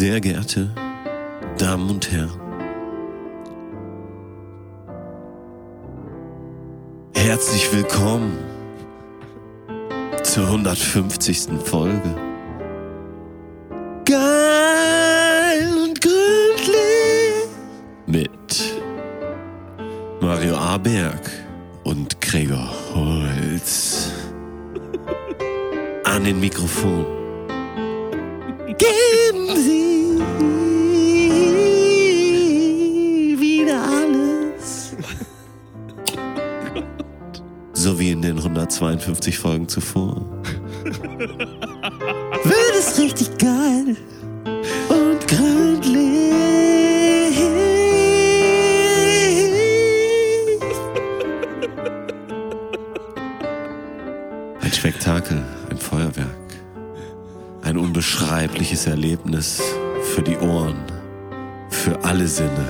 Sehr geehrte Damen und Herren, herzlich willkommen zur 150. Folge. Geil und gründlich mit Mario Aberg und Gregor Holz an den Mikrofon. Geben Sie So wie in den 152 Folgen zuvor. Wird es richtig geil und gründlich. Ein Spektakel, ein Feuerwerk. Ein unbeschreibliches Erlebnis für die Ohren, für alle Sinne,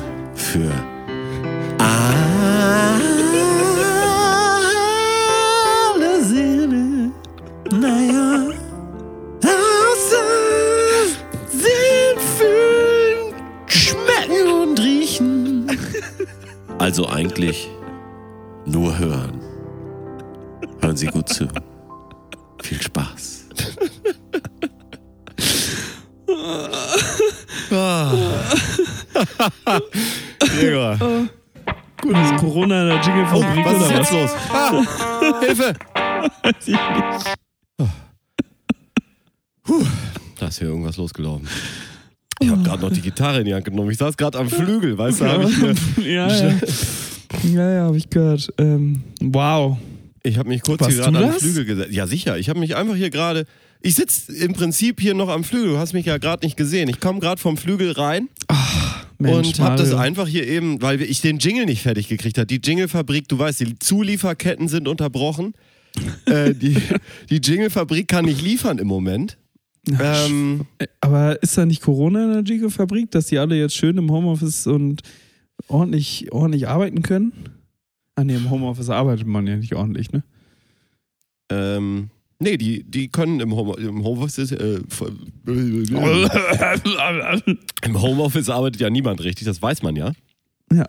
Gitarre in die Hand genommen. Ich saß gerade am Flügel, weißt du? Hab ich mir- ja, ja. ja, ja, habe ich gehört. Ähm, wow. ich habe mich kurz Warst hier gerade am? Flügel gesetzt. Ja, sicher. Ich habe mich einfach hier gerade. Ich sitze im Prinzip hier noch am Flügel. Du hast mich ja gerade nicht gesehen. Ich komme gerade vom Flügel rein Mensch, und habe das einfach hier eben, weil ich den Jingle nicht fertig gekriegt habe. Die Jinglefabrik, du weißt, die Zulieferketten sind unterbrochen. äh, die, die Jinglefabrik kann nicht liefern im Moment. Ähm, Aber ist da nicht Corona in der Jingle-Fabrik, dass die alle jetzt schön im Homeoffice und ordentlich, ordentlich arbeiten können? Ah, nee, im Homeoffice arbeitet man ja nicht ordentlich, ne? ähm, nee, die, die können im, Home, im Homeoffice. Äh, Im Homeoffice arbeitet ja niemand richtig, das weiß man ja. Ja.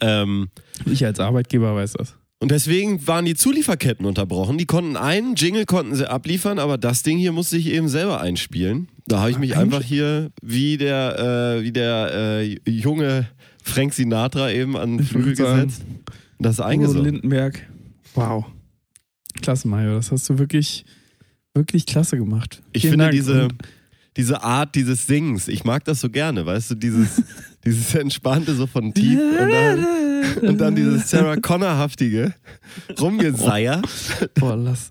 Ähm, Ich als Arbeitgeber weiß das. Und deswegen waren die Zulieferketten unterbrochen. Die konnten einen Jingle konnten sie abliefern, aber das Ding hier musste ich eben selber einspielen. Da habe ich mich einfach hier wie der, äh, wie der äh, junge Frank Sinatra eben an den Flügel gesetzt. Und das eingesungen. Lindenberg. Wow. Klasse, Mario. Das hast du wirklich, wirklich klasse gemacht. Ich Vielen finde Dank. diese, diese Art dieses Singens, ich mag das so gerne, weißt du, dieses, dieses Entspannte so von tief und dann, und dann dieses Sarah Connor-haftige Rumgeseier. Boah, lass.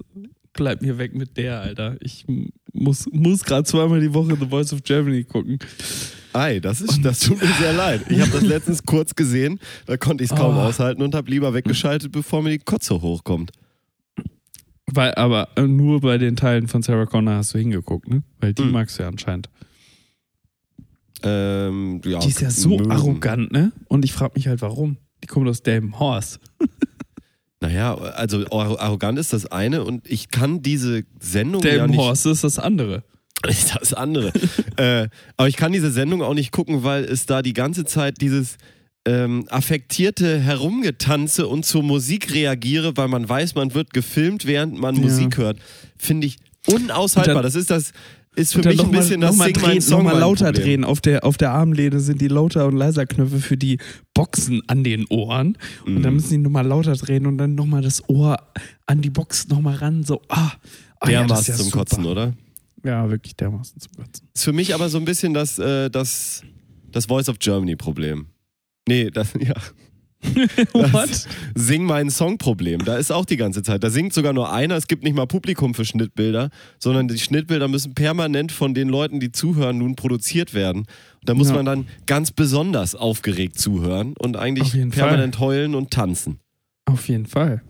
Bleib mir weg mit der, Alter. Ich muss, muss gerade zweimal die Woche The Voice of Germany gucken. Ei, das, ist, das tut mir sehr leid. Ich habe das letztens kurz gesehen, da konnte ich es kaum Oh. aushalten und habe lieber weggeschaltet, bevor mir die Kotze hochkommt. Weil, aber nur bei den Teilen von Sarah Connor hast du hingeguckt, ne? Weil die Hm. magst du ja anscheinend. Ähm, ja, Die ist ja so mögen. arrogant, ne? Und ich frage mich halt, warum. Die kommt aus Damn Horse. Naja, also ar- arrogant ist das eine und ich kann diese Sendung ja Damn nicht... Horse ist das andere. ist das andere. äh, aber ich kann diese Sendung auch nicht gucken, weil es da die ganze Zeit dieses ähm, affektierte Herumgetanze und zur Musik reagiere, weil man weiß, man wird gefilmt, während man Ja. Musik hört, finde ich unaushaltbar. Dann- das ist das ist für mich ein mal- bisschen das mal Sing drehen, Song mal lauter Problem. drehen. Auf der, auf der Armlehne sind die lauter und leiser Knöpfe für die Boxen an den Ohren. Und Mhm. dann müssen die nochmal lauter drehen und dann nochmal das Ohr an die Box nochmal ran. So, ah. ah ja, Dermaßen ja zum super. Kotzen, oder? Ja, wirklich dermaßen zum Kotzen. Ist für mich aber so ein bisschen das, äh, das, das Voice of Germany Problem. Nee, das, ja. What? Sing meinen Song-Problem. Da ist auch die ganze Zeit. Da singt sogar nur einer. Es gibt nicht mal Publikum für Schnittbilder, sondern die Schnittbilder müssen permanent von den Leuten, die zuhören, nun produziert werden. Da muss Ja. man dann ganz besonders aufgeregt zuhören und eigentlich permanent heulen und tanzen. Auf jeden Fall.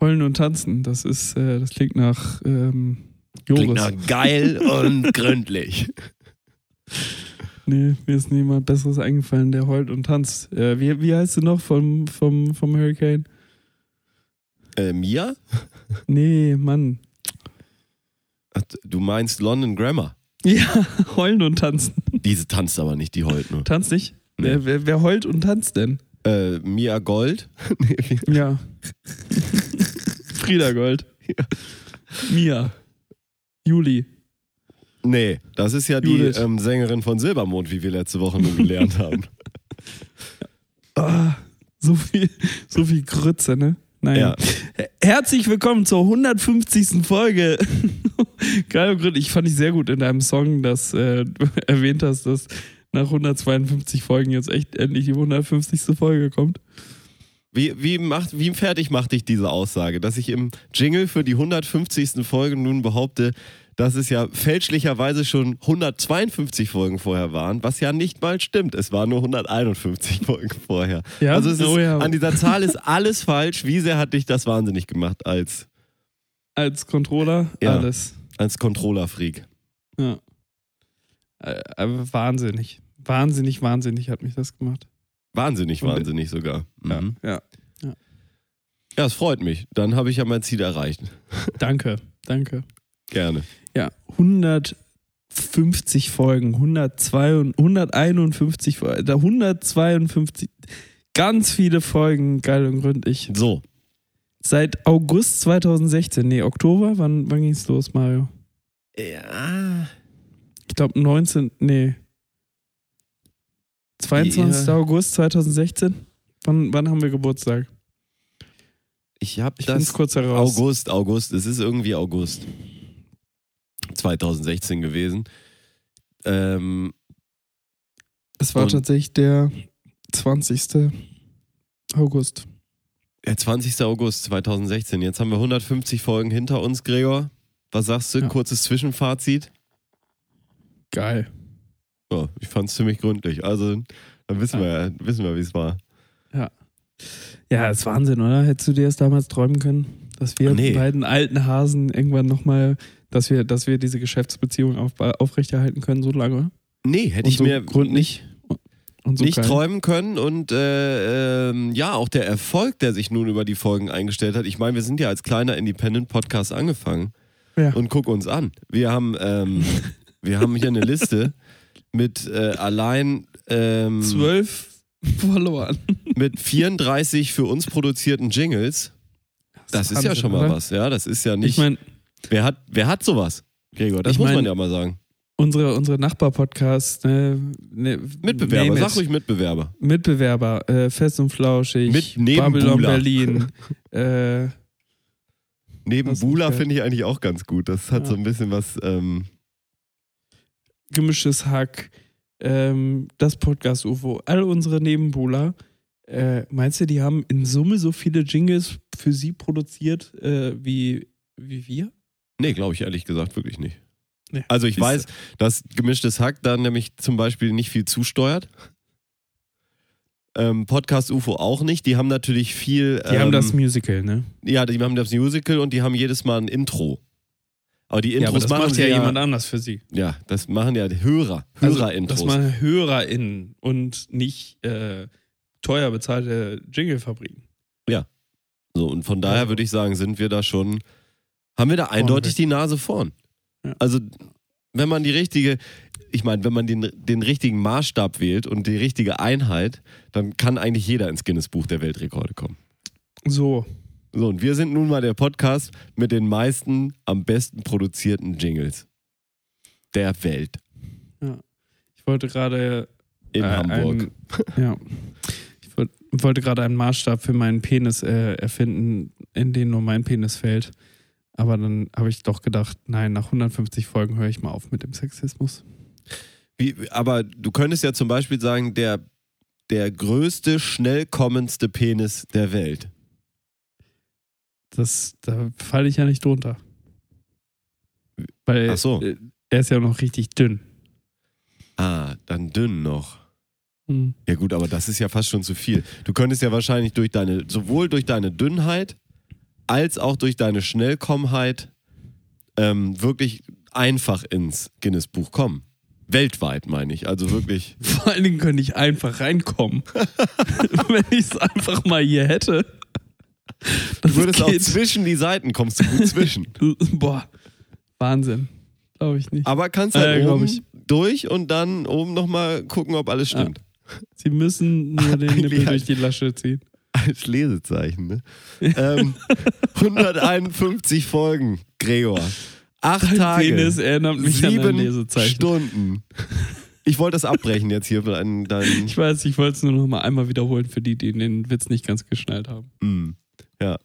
Heulen und tanzen, das ist, äh, das klingt nach ähm, Joris. Klingt nach geil und gründlich. Nee, mir ist niemand Besseres eingefallen, der heult und tanzt. Äh, wie, wie heißt du noch vom, vom, vom Hurricane? Äh, Mia? Nee, Mann. Ach, Du meinst London Grammar. Ja, heulen und tanzen. Diese tanzt aber nicht, die heult nur. Tanzt nicht? Nee. Wer, wer, wer heult und tanzt denn? Äh, Mia Gold. Ja. Frieda Gold. Mia. Juli. Nee, das ist ja die Judith. ähm, Sängerin von Silbermond, wie wir letzte Woche nun gelernt haben. Ah, so viel, so viel Grütze, ne? Naja. Herzlich willkommen zur 150. Folge. Geil, Gründ. Ich fand ich sehr gut in deinem Song, dass äh, du erwähnt hast, dass nach 152 Folgen jetzt echt endlich die 150. Folge kommt. Wie, wie, macht, wie fertig macht dich diese Aussage, dass ich im Jingle für die 150. Folge nun behaupte, dass es ja fälschlicherweise schon 152 Folgen vorher waren, was ja nicht mal stimmt. Es waren nur 151 Folgen vorher. Ja? Also ist, Oh ja. an dieser Zahl ist alles falsch. Wie sehr hat dich das wahnsinnig gemacht als, Als Controller Ja. alles. als Controller-Freak? Ja. Äh, aber wahnsinnig. Wahnsinnig, wahnsinnig hat mich das gemacht. Wahnsinnig, wahnsinnig sogar. Mhm. Ja. Ja, es freut mich. Dann habe ich ja mein Ziel erreicht. Danke, danke. Gerne. Ja, 150 Folgen, 102, 151 Folgen, da 152, ganz viele Folgen, geil und gründlich. So, Seit August 2016, nee, Oktober, wann, wann ging es los, Mario? ja. Ich glaube 19, nee. 22. Ja. August 2016? Wann, wann haben wir Geburtstag? Ich habe das kurz heraus. August, August. Es ist irgendwie August 2016 gewesen. Ähm, Es war tatsächlich der 20. August. der 20. August 2016. Jetzt haben wir 150 Folgen hinter uns, Gregor. Was sagst du? Ja. Kurzes Zwischenfazit. Geil. Ja, ich fand es ziemlich gründlich. Also, dann wissen wir ja, wissen wir, wie es war. Ja, ist Wahnsinn, oder? Hättest du dir das damals träumen können, dass wir Nee. die beiden alten Hasen irgendwann nochmal, dass wir, dass wir diese Geschäftsbeziehung auf, aufrechterhalten können so lange? Nee, hätte Und ich so mir gründlich und so nicht geil. träumen können und äh, ähm, ja, auch der Erfolg, der sich nun über die Folgen eingestellt hat. Ich meine, wir sind ja als kleiner Independent-Podcast angefangen Ja. und guck uns an. Wir haben, ähm, wir haben hier eine Liste mit äh, allein ähm, Zwölf verloren. mit 34 für uns produzierten Jingles. Das ist ja schon mal oder? was, ja. Das ist ja nicht. Ich meine, wer, hat, wer hat sowas? Gregor, das Ich muss mein- man ja mal sagen. unsere, unsere Nachbar-Podcasts, ne, ne, Mitbewerber, sag ruhig Mitbewerber. Mitbewerber, äh, Fest und Flauschig, Mit neben Babylon Bula. Berlin, äh, Neben Bula finde ich eigentlich auch ganz gut. Das hat Ja. so ein bisschen was. Ähm, gemischtes Hack, ähm, das Podcast UFO, all unsere Nebenbuhler. Äh, meinst du, die haben in Summe so viele Jingles für sie produziert äh, wie, wie wir? Nee, glaube ich ehrlich gesagt wirklich nicht. Nee. Also ich Siehste. weiß, dass gemischtes Hack dann nämlich zum Beispiel nicht viel zusteuert. Ähm, Podcast UFO auch nicht. Die haben natürlich viel. Die ähm, haben das Musical, ne? Ja, die haben das Musical und die haben jedes Mal ein Intro. Aber die Ja, aber Intros das machen macht ja ja, jemand anders für sie. Ja, das machen ja Hörer. Also, Hörer-Intros. das machen HörerInnen und nicht äh, teuer bezahlte Jinglefabriken. so, und von daher Also- würde ich sagen, sind wir da schon. Haben wir da eindeutig die Nase vorn. Ja. Also, wenn man die richtige. Ich meine, wenn man den, den richtigen Maßstab wählt und die richtige Einheit, dann kann eigentlich jeder ins Guinness-Buch der Weltrekorde kommen. So, So, und wir sind nun mal der Podcast mit den meisten am besten produzierten Jingles der Welt ich wollte gerade in äh, Hamburg. Ein, ja. Ich wollt, wollte gerade einen Maßstab für meinen Penis äh, erfinden, in den nur mein Penis fällt. Aber dann habe ich doch gedacht, nein, nach 150 Folgen höre ich mal auf mit dem Sexismus. Wie, aber du könntest ja zum Beispiel sagen, der, der größte, schnell kommendste Penis der Welt. Das, da falle ich ja nicht drunter. Weil Ach so. äh, er ist ja noch richtig dünn. Ah, dann dünn noch. Hm. Ja gut, aber das ist ja fast schon zu viel. Du könntest ja wahrscheinlich durch deine, sowohl durch deine Dünnheit als auch durch deine Schnellkommheit ähm, wirklich einfach ins Guinness-Buch kommen. Weltweit meine ich. Also wirklich. Vor allen Dingen könnte ich einfach reinkommen. Wenn ich es einfach mal hier hätte. Du würdest auch zwischen die Seiten kommst du gut zwischen. Boah, Wahnsinn. Glaube ich nicht. Aber kannst halt Äh, oben ich. durch und dann oben nochmal gucken, ob alles stimmt. Sie müssen nur den Nippel durch die Lasche ziehen. Als Lesezeichen, ne? ähm, 151 Folgen, Gregor. Acht Dein Tage. Penis erinnert mich an ein sieben Lesezeichen. Stunden. Ich wollte das abbrechen jetzt hier. Dein, dein, Ich weiß, ich wollte es nur noch mal einmal wiederholen für die, die den Witz nicht ganz geschnallt haben. Mm, ja.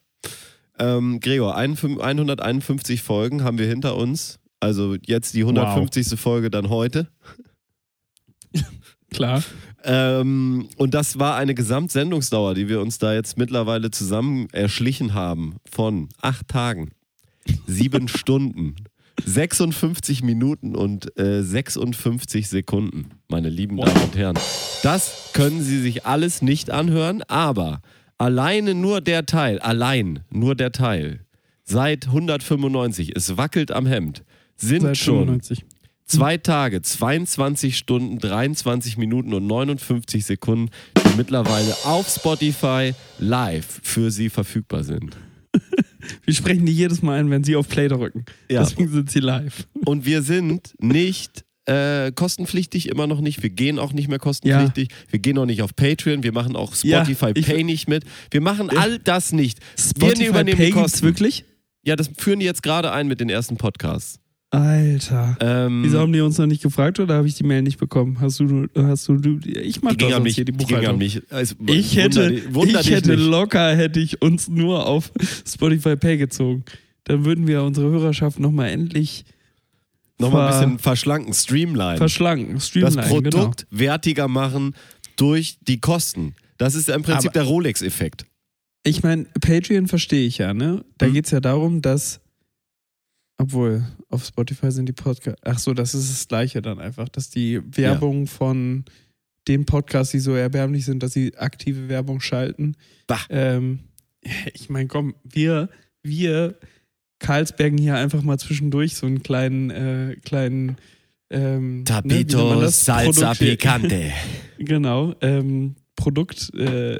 Ähm, Gregor, ein- 151 Folgen haben wir hinter uns. Also jetzt die 150. Folge dann heute. Klar. Ähm, und das war eine Gesamtsendungsdauer, die wir uns da jetzt mittlerweile zusammen erschlichen haben von acht Tagen, sieben Stunden, 56 Minuten und äh, 56 Sekunden, meine lieben Damen und Herren. Das können Sie sich alles nicht anhören, aber alleine nur der Teil, allein nur der Teil, seit 195, es wackelt am Hemd, sind Seit schon 95. Zwei Tage, 22 Stunden, 23 Minuten und 59 Sekunden, die mittlerweile auf Spotify live für Sie verfügbar sind. Wir sprechen die jedes Mal ein, wenn sie auf Play drücken. Ja. Deswegen sind sie live. Und wir sind nicht äh, kostenpflichtig, immer noch nicht. Wir gehen auch nicht mehr kostenpflichtig. Wir gehen auch nicht auf Patreon. Wir machen auch Ja, Spotify ich- Pay nicht mit. Wir machen Ja. all das nicht. Spotify übernehmen Pay Kosten. wirklich? Ja, das führen die jetzt gerade ein mit den ersten Podcasts. Alter. Ähm, Wieso haben die uns noch nicht gefragt oder habe ich die Mail nicht bekommen? Hast du, hast du, ich mach die ging doch an sonst mich. hier die Die ging an Buchhaltung. mich. Es- Ich wunder hätte, dich- wunder ich hätte nicht. locker, hätte ich uns nur auf Spotify Pay gezogen. Dann würden wir unsere Hörerschaft nochmal endlich Nochmal ein bisschen verschlanken, streamline. verschlanken, das streamline. Produkt Genau. wertiger machen durch die Kosten. Das ist im Prinzip Aber- der Rolex-Effekt. Ich meine, Patreon verstehe ich ja, ne? Da Mhm. geht es ja darum, dass, obwohl auf Spotify sind die Podcasts, ach so, das ist das Gleiche dann einfach, dass die Werbung von den Podcasts, die so erbärmlich sind, dass sie aktive Werbung schalten. Bah. Ähm, ich meine, komm, wir, wir Karlsbergen hier einfach mal zwischendurch so einen kleinen, äh, kleinen ähm, ne, man das? Produkt- Picante. Genau, ähm, Produkterwähnung äh,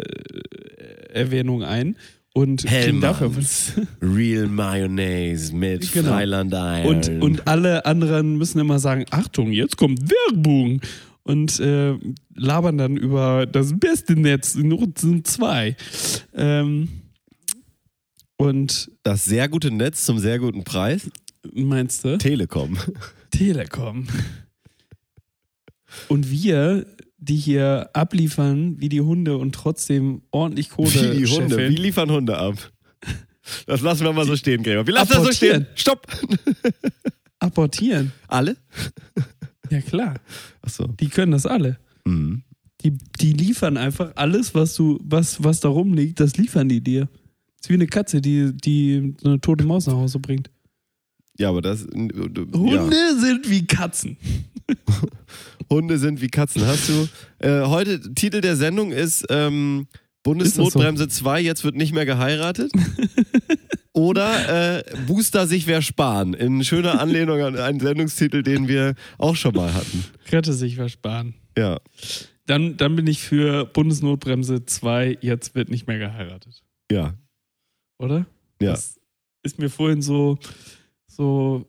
Erwähnung ein und Hellmann's. Real Mayonnaise mit Genau. Freiland und, und alle anderen müssen immer sagen, Achtung, jetzt kommt Werbung und äh, labern dann über das beste Netz in Nutzen 2. Ähm, und das sehr gute Netz zum sehr guten Preis. meinst du? Telekom. Telekom. Und wir, die hier abliefern wie die Hunde und trotzdem ordentlich Kohle Wie die Hunde. scheffeln. Wie liefern Hunde ab? Das lassen wir mal so stehen, Gregor. Wir lassen das so stehen. Stopp. apportieren. Alle? Ja klar, Achso. die können das alle. Mhm. Die, die liefern einfach alles, was du, was, was da rumliegt, das liefern die dir. ist wie eine Katze, die, die so eine tote Maus nach Hause bringt. Ja, aber das. Hunde Ja. sind wie Katzen. Hunde sind wie Katzen. Hast du. Äh, heute, Titel der Sendung ist ähm, Bundesnotbremse 2, jetzt wird nicht mehr geheiratet. Oder äh, Booster sich wer sparen. In schöner Anlehnung an einen Sendungstitel, den wir auch schon mal hatten. Rette sich versparen. Ja. Dann, dann bin ich für Bundesnotbremse 2, jetzt wird nicht mehr geheiratet. Ja. Oder? Ja. Das ist mir vorhin so, so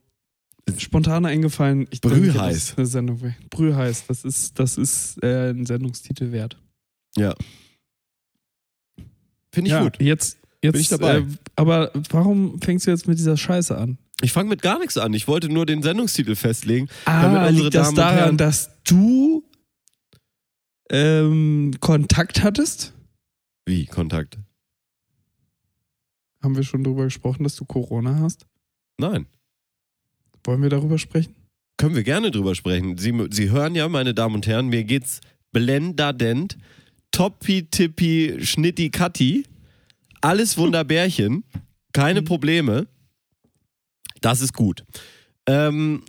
spontan eingefallen. Ich denke, Brühheiß. Eine Sendung. Brühheiß, das ist, das ist äh, ein Sendungstitel wert. Ja. Finde ich ja, gut. Jetzt, jetzt Bin ich dabei. Äh, aber warum fängst du jetzt mit dieser Scheiße an? Ich fange mit gar nichts an. Ich wollte nur den Sendungstitel festlegen. Ah, liegt das Damen daran, Herren- dass du ähm, Kontakt hattest? Wie? Kontakt? Haben wir schon drüber gesprochen, dass du Corona hast? Nein. Wollen wir darüber sprechen? Können wir gerne drüber sprechen. Sie, Sie hören ja, meine Damen und Herren, mir geht's blendadent, toppi tippi schnitti katti, alles Wunderbärchen, keine Probleme. Das ist gut. Ähm,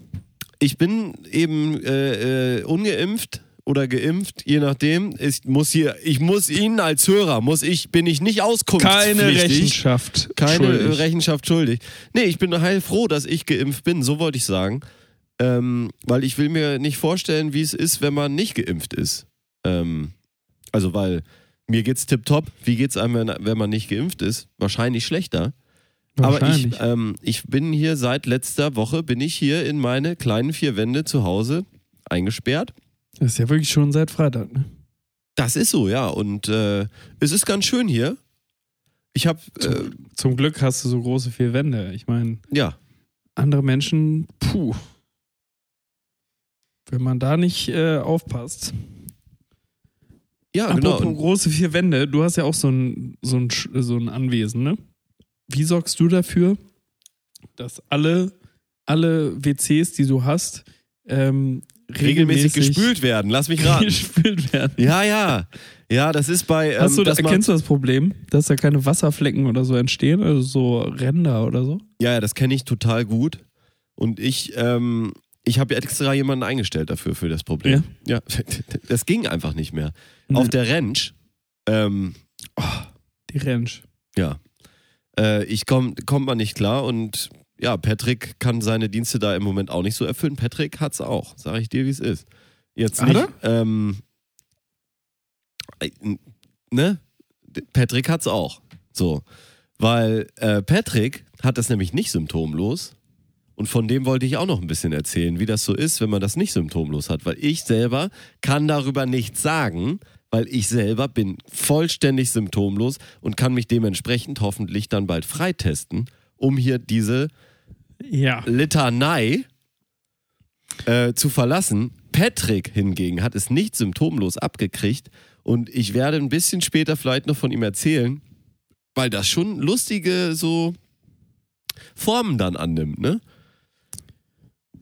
ich bin eben äh, äh, ungeimpft oder geimpft, je nachdem. Ich muss hier, ich muss Ihnen als Hörer, muss ich, bin ich nicht auskunftspflichtig. Keine Rechenschaft. Keine schuldig. Rechenschaft schuldig. Nee, ich bin heilfroh, dass ich geimpft bin, so wollte ich sagen. Ähm, weil ich will mir nicht vorstellen, wie es ist, wenn man nicht geimpft ist. Ähm, also, weil mir geht's tipptopp. Wie geht's einem, wenn, wenn man nicht geimpft ist? Wahrscheinlich schlechter. Aber Wahrscheinlich. ich, ähm, ich bin hier seit letzter Woche, bin ich hier in meine kleinen vier Wände zu Hause eingesperrt. Das ist ja wirklich schon seit Freitag, ne? Das ist so, ja. Und äh, es ist ganz schön hier. Ich habe, äh, Zum Glück hast du so große vier Wände. Ich meine, ja, andere Menschen, puh. Wenn man da nicht äh, aufpasst. ja, genau. Apropos Und, große vier Wände, du hast ja auch so ein, so ein, so ein Anwesen, ne? Wie sorgst du dafür, dass alle, alle WCs, die du hast, ähm, regelmäßig gespült werden. Lass mich raten. gespült werden? ja, ja. Ja, das ist bei. Ähm, Hast du, man- kennst du das Problem, dass da keine Wasserflecken oder so entstehen, also so Ränder oder so? Ja, ja, das kenne ich total gut. Und ich, ähm, ich habe extra jemanden eingestellt dafür, für das Problem. Ja. Das ging einfach nicht mehr. Auf Nee. der Ranch, ähm, Die Ranch. ja, äh, ich komme komm mal nicht klar und ja, Patrick kann seine Dienste da im Moment auch nicht so erfüllen. Patrick hat's auch, sage ich dir, wie es ist. Jetzt nicht, ähm, äh, ne? Patrick hat's auch. So. Weil äh, Patrick hat das nämlich nicht symptomlos. Und von dem wollte ich auch noch ein bisschen erzählen, wie das so ist, wenn man das nicht symptomlos hat. Weil ich selber kann darüber nichts sagen, weil ich selber bin vollständig symptomlos und kann mich dementsprechend hoffentlich dann bald freitesten, um hier diese Ja. Litanei äh, zu verlassen. Patrick hingegen hat es nicht symptomlos abgekriegt und ich werde ein bisschen später vielleicht noch von ihm erzählen, weil das schon lustige so Formen dann annimmt, ne?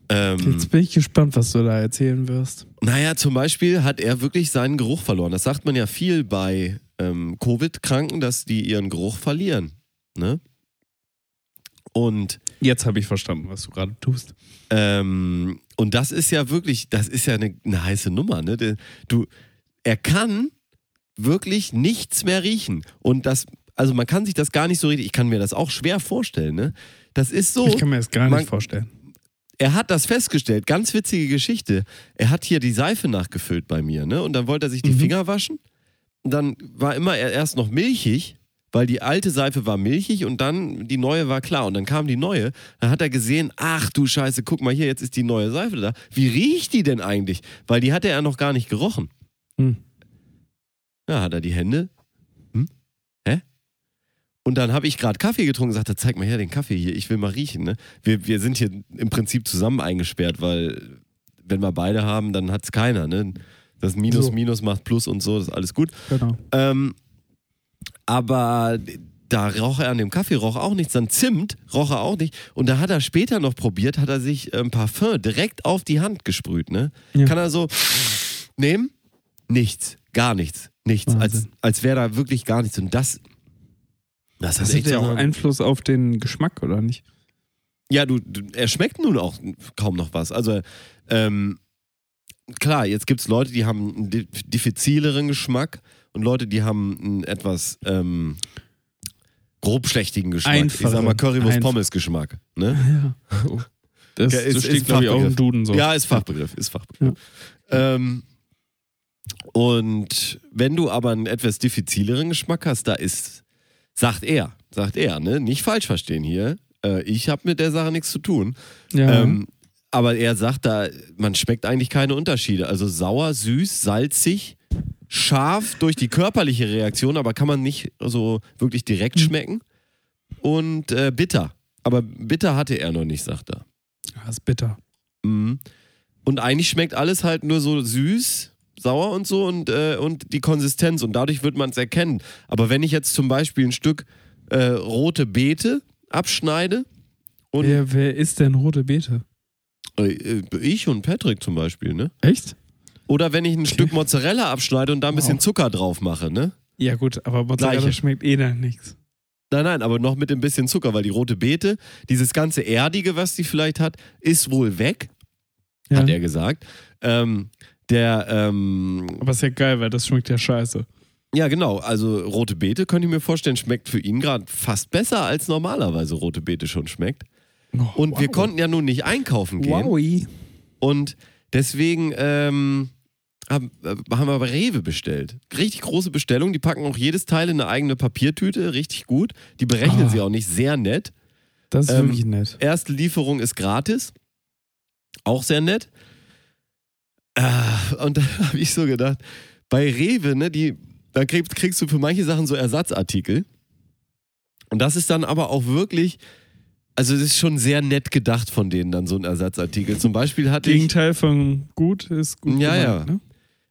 Ähm, Jetzt bin ich gespannt, was du da erzählen wirst. naja, zum Beispiel hat er wirklich seinen Geruch verloren. Das sagt man ja viel bei ähm, Covid-Kranken, dass die ihren Geruch verlieren. Ne? Und Jetzt habe ich verstanden, was du gerade tust. Ähm, und das ist ja wirklich, das ist ja eine, eine heiße Nummer. Ne? Du, er kann wirklich nichts mehr riechen. Und das, also man kann sich das gar nicht so richtig, ich kann mir das auch schwer vorstellen. Ne? Das ist so, Ich kann mir das gar man- nicht vorstellen. er hat das festgestellt, ganz witzige Geschichte. Er hat hier die Seife nachgefüllt bei mir, ne? Und dann wollte er sich die Mhm. Finger waschen. Und dann war immer er erst noch milchig, weil die alte Seife war milchig und dann die neue war klar. Und dann kam die neue. Dann hat er gesehen, ach du Scheiße, guck mal hier, jetzt ist die neue Seife da. Wie riecht die denn eigentlich? Weil die hatte er noch gar nicht gerochen. Hm. Ja, hat er die Hände. Hm? Hä? Und dann habe ich gerade Kaffee getrunken und sagte, zeig mal her den Kaffee hier, ich will mal riechen. Ne? Wir, wir sind hier im Prinzip zusammen eingesperrt, weil wenn wir beide haben, dann hat es keiner. Ne? Das Minus, So. Minus macht Plus und so, das ist alles gut. Genau. Ähm, aber da roch er an dem Kaffee, roch auch nichts. Dann Zimt roch er auch nicht. Und da hat er später noch probiert, hat er sich ein Parfum direkt auf die Hand gesprüht. Ne? Ja. Kann er so nehmen? Nichts, gar nichts, nichts. Als, Wahnsinn. als wäre da wirklich gar nichts. Und das, das, Das hat hat ja auch Einfluss auf den Geschmack, oder nicht? Ja, du, du, er schmeckt nun auch kaum noch was. Also, ähm, klar, jetzt gibt es Leute, die haben einen di- diffizileren Geschmack und Leute, die haben einen etwas ähm, grobschlächtigen Geschmack. ich sag mal Einfacher. Currywurst Einf- Pommes Geschmack. Ne? Ja. Das, Ja, ist- das steht, glaube ich, auch im Fachbegriff. Duden so. Ja, ist Fachbegriff, ist Fachbegriff. Ähm, und wenn du aber einen etwas diffizileren Geschmack hast, da ist, sagt er, sagt er, ne, nicht falsch verstehen hier. Äh, ich habe mit der Sache nichts zu tun. Ja. Ähm, aber er sagt da, man schmeckt eigentlich keine Unterschiede. Also sauer, süß, salzig, scharf durch die körperliche Reaktion, aber kann man nicht so wirklich direkt Mhm. schmecken. Und äh, bitter. Aber bitter hatte er noch nicht, sagt er. das ist bitter. Mhm. Und eigentlich schmeckt alles halt nur so süß, sauer und so und, äh, und die Konsistenz und dadurch wird man es erkennen. Aber wenn ich jetzt zum Beispiel ein Stück äh, rote Beete abschneide und Wer, wer isst denn rote Beete? äh, äh, ich und Patrick zum Beispiel, ne? Echt? Oder wenn ich ein Stück Mozzarella abschneide und da ein Wow. bisschen Zucker drauf mache, ne? Ja, gut, aber Mozzarella Gleiche. schmeckt eh dann nichts. Nein, nein, aber noch mit ein bisschen Zucker, weil die rote Beete, dieses ganze Erdige, was sie vielleicht hat, ist wohl weg, Ja. hat er gesagt. Ähm, der, ähm, Aber ist ja geil, weil das schmeckt ja scheiße. ja genau, also rote Beete, könnte ich mir vorstellen, schmeckt für ihn gerade fast besser, als normalerweise rote Beete schon schmeckt. Und wir konnten ja nun nicht einkaufen gehen. Wowi. Und deswegen ähm, haben, äh, haben wir bei Rewe bestellt. Richtig große Bestellung. Die packen auch jedes Teil in eine eigene Papiertüte. Richtig gut. Die berechnen Ah. sie auch nicht. Sehr nett. Das ist Ähm, wirklich nett. Erste Lieferung ist gratis. Auch sehr nett. Ah, und da habe ich so gedacht, bei Rewe, ne, die, da kriegst, kriegst du für manche Sachen so Ersatzartikel. Und das ist dann aber auch wirklich, also es ist schon sehr nett gedacht von denen dann so ein Ersatzartikel. Zum Beispiel hatte ich, Gegenteil von gut ist gut. Ja, gemeint, ja. Ne?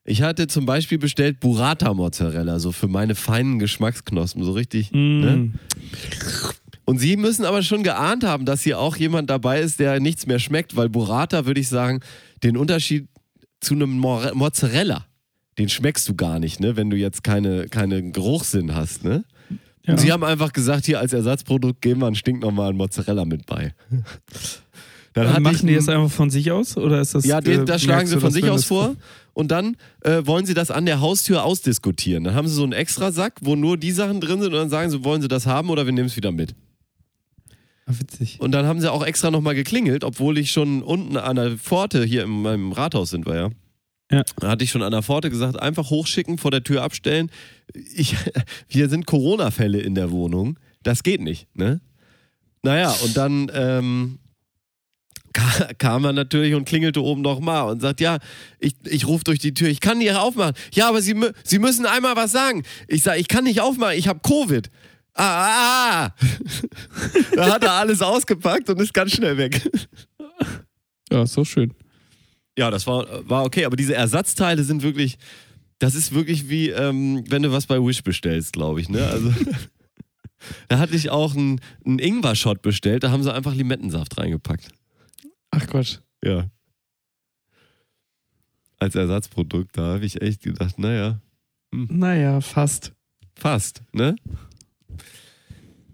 Ich hatte zum Beispiel bestellt Burrata Mozzarella, so für meine feinen Geschmacksknospen, so richtig. Mm. Ne? Und sie müssen aber schon geahnt haben, dass hier auch jemand dabei ist, der nichts mehr schmeckt, weil Burrata, würde ich sagen, den Unterschied zu einem Mor- Mozzarella, den schmeckst du gar nicht, ne, wenn du jetzt keine, keine Geruchssinn hast, ne? Ja. Und sie haben einfach gesagt, hier als Ersatzprodukt geben wir einen stinknormalen Mozzarella mit bei. Dann machen die das einfach von sich aus oder ist das? ja, den, äh, das schlagen sie von sich aus vor und dann äh, wollen sie das an der Haustür ausdiskutieren. Dann haben sie so einen extra Sack, wo nur die Sachen drin sind und dann sagen sie, wollen sie das haben oder wir nehmen es wieder mit. Ah, witzig. Und dann haben sie auch extra nochmal geklingelt, obwohl ich schon unten an der Pforte, hier in meinem Rathaus sind wir ja. Ja. Da hatte ich schon an der Pforte gesagt, einfach hochschicken, vor der Tür abstellen. Ich, hier sind Corona-Fälle in der Wohnung. Das geht nicht, ne? Naja, und dann ähm, kam er natürlich und klingelte oben nochmal und sagt, ja, ich, ich rufe durch die Tür, ich kann nicht aufmachen. Ja, aber Sie, Sie müssen einmal was sagen. Ich sage, ich kann nicht aufmachen, ich habe Covid. Ah, ah, ah. da hat er alles ausgepackt und ist ganz schnell weg. Ja, doch schön. Ja, das war, war okay, aber diese Ersatzteile sind wirklich, das ist wirklich wie, ähm, wenn du was bei Wish bestellst, glaube ich, ne? Also, da hatte ich auch einen, einen Ingwer-Shot bestellt, da haben sie einfach Limettensaft reingepackt. Ach Gott. Ja. Als Ersatzprodukt, da habe ich echt gedacht, naja, Naja, fast. fast, ne?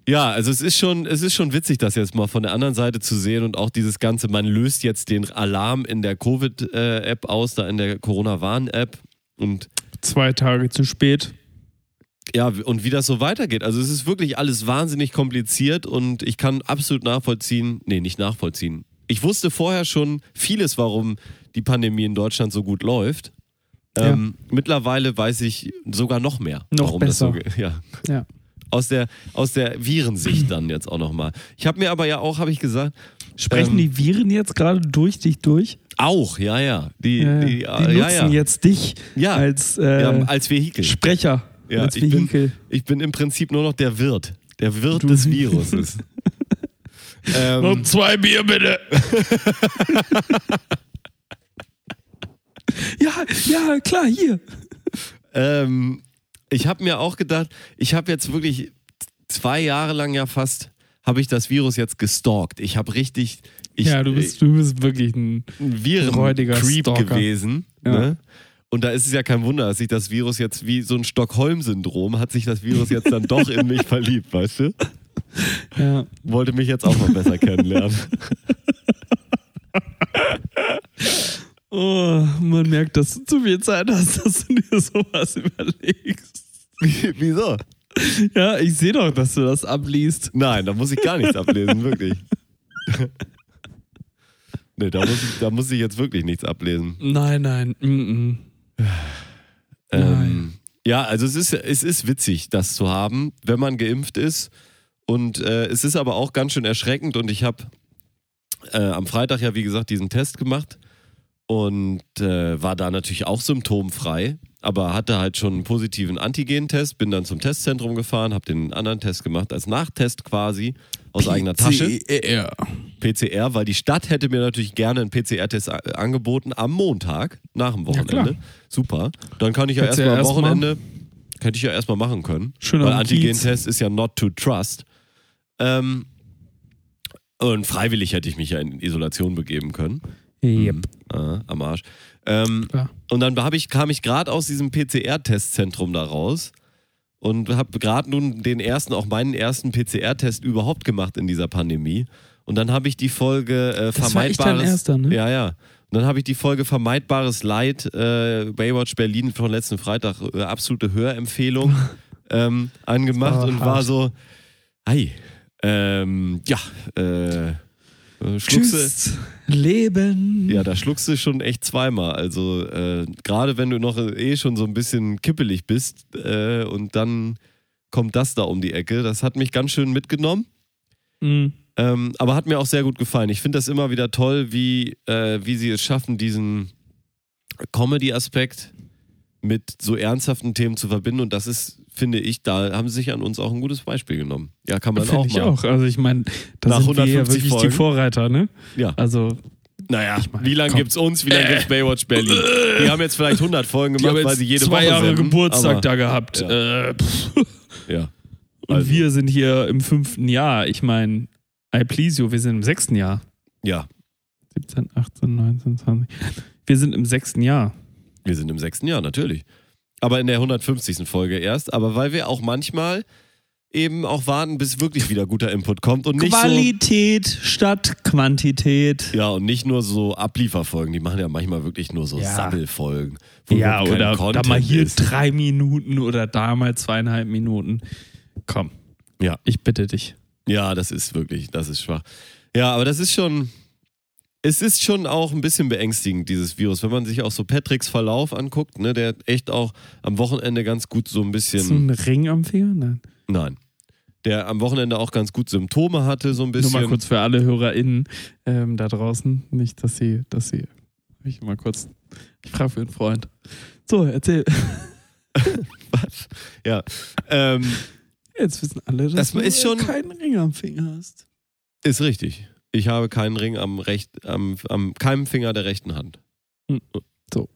Ja, also es ist schon, es ist schon witzig, das jetzt mal von der anderen Seite zu sehen und auch dieses Ganze, man löst jetzt den Alarm in der Covid-App aus, da in der Corona-Warn-App und Zwei Tage zu spät. ja, und wie das so weitergeht. Also es ist wirklich alles wahnsinnig kompliziert und ich kann absolut nachvollziehen, nee, nicht nachvollziehen. Ich wusste vorher schon vieles, warum die Pandemie in Deutschland so gut läuft. Ähm, Mittlerweile weiß ich sogar noch mehr, Noch warum das so besser. geht. Ja. Ja. Aus der, aus der Virensicht dann jetzt auch nochmal. Ich habe mir aber ja auch, habe ich gesagt, Sprechen Ähm, die Viren jetzt gerade durch dich durch? auch, ja, ja. Die, Ja, ja. die, die ja, nutzen ja. jetzt dich Ja. als äh, ja, als Vehikel. Sprecher. Ja, als ich bin- Vehikel. Ich bin im Prinzip nur noch der Wirt. Der Wirt Du- des Viruses. Ähm, zwei Bier bitte. ja, ja, klar, hier. ähm, ich habe mir auch gedacht, ich habe jetzt wirklich zwei Jahre lang ja fast, habe ich das Virus jetzt gestalkt. Ich habe richtig, ich, ja, du bist, du bist wirklich ein. ein räudiger Viren-Creep Stalker. gewesen. Ja. Ne? Und da ist es ja kein Wunder, dass sich das Virus jetzt wie so ein Stockholm-Syndrom hat sich das Virus jetzt dann doch in mich verliebt, weißt du? Ja. Wollte mich jetzt auch mal besser kennenlernen. Oh, man merkt, dass du zu viel Zeit hast, dass du dir sowas überlegst. Wieso? Ja, ich sehe doch, dass du das abliest. Nein, da muss ich gar nichts ablesen, wirklich. nee, da muss, ich, da muss ich jetzt wirklich nichts ablesen. Nein, nein. Mm -mm. Ähm, ja, also es ist, es ist witzig, das zu haben, wenn man geimpft ist. Und äh, es ist aber auch ganz schön erschreckend. Und ich habe äh, am Freitag ja, wie gesagt, diesen Test gemacht und äh, war da natürlich auch symptomfrei, aber hatte halt schon einen positiven Antigen-Test, bin dann zum Testzentrum gefahren, habe den anderen Test gemacht, als Nachtest quasi, aus eigener Tasche. PCR. PCR, weil die Stadt hätte mir natürlich gerne einen PCR-Test a- angeboten am Montag, nach dem Wochenende. klar. Super. Dann kann ich ja erstmal am ja Wochenende, könnte ich ja erstmal machen können. Schön weil. Antigen-Test ist ja not to trust. Ähm, und freiwillig hätte ich mich ja in Isolation begeben können. Yep. Ah, am Arsch. Ähm, Klar. und dann ich, kam ich gerade aus diesem PCR-Testzentrum da raus und habe gerade nun den ersten, auch meinen ersten PCR-Test überhaupt gemacht in dieser Pandemie. Und dann habe ich die Folge äh, Das war echt dein Vermeidbares. erster, ne? Ja, ja. Und dann habe ich die Folge Vermeidbares Leid, äh, Baywatch Berlin von letzten Freitag, äh, absolute Hörempfehlung, ähm, angemacht war und hart. war so, ei, ähm, ja, äh, äh, schluckst du- Tschüss, Leben. ja, da schluckst du schon echt zweimal. Also äh, gerade wenn du noch eh schon so ein bisschen kippelig bist äh, und dann kommt das da um die Ecke, das hat mich ganz schön mitgenommen. Mhm. Ähm, aber hat mir auch sehr gut gefallen. Ich finde das immer wieder toll, wie, äh, wie sie es schaffen, diesen Comedy-Aspekt mit so ernsthaften Themen zu verbinden. Und das ist, finde ich, da haben sie sich an uns auch ein gutes Beispiel genommen. Ja, kann man Finde auch ich mal. auch. Also ich meine, da Nach sind wir ja 150 wirklich Folgen. die Vorreiter, ne? Ja. Also Naja, Ich mein, wie lange gibt's uns, wie lange gibt's Baywatch Berlin? Die haben jetzt vielleicht 100 Folgen gemacht, weil sie jede zwei Woche Jahre senden, Geburtstag da gehabt. Ja. Äh. Ja. Und Also. wir sind hier im fünften Jahr. Ich meine, I please you, wir sind im sechsten Jahr. ja, 17, 18, 19, 20. Wir sind im sechsten Jahr. wir sind im sechsten Jahr, natürlich. Aber in der 150. Folge erst. Aber weil wir auch manchmal eben auch warten, bis wirklich wieder guter Input kommt und nicht Qualität statt Quantität. so. Ja, und nicht nur so Ablieferfolgen. Die machen ja manchmal wirklich nur so Ja. Sammelfolgen. wo Ja, oder da Content mal hier ist. drei Minuten oder da mal zweieinhalb Minuten. Komm. Ja. Ich bitte dich. Ja, das ist wirklich, das ist schwach. Ja, aber das ist schon, es ist schon auch ein bisschen beängstigend, dieses Virus. Wenn man sich auch so Patricks Verlauf anguckt, ne, der echt auch am Wochenende ganz gut so ein Ist so bisschen, ein Ring am Finger? Nein. nein, der am Wochenende auch ganz gut Symptome hatte, so ein bisschen. Nur mal kurz für alle HörerInnen ähm, da draußen. Nicht, dass sie, dass sie. Ich mal kurz. Ich frage für einen Freund. So, erzähl. Was? Ja, ähm, Jetzt wissen alle, dass Das ist du schon- keinen Ring am Finger hast. ist richtig. Ich habe keinen Ring am recht, am, am keinem Finger der rechten Hand. Hm, so.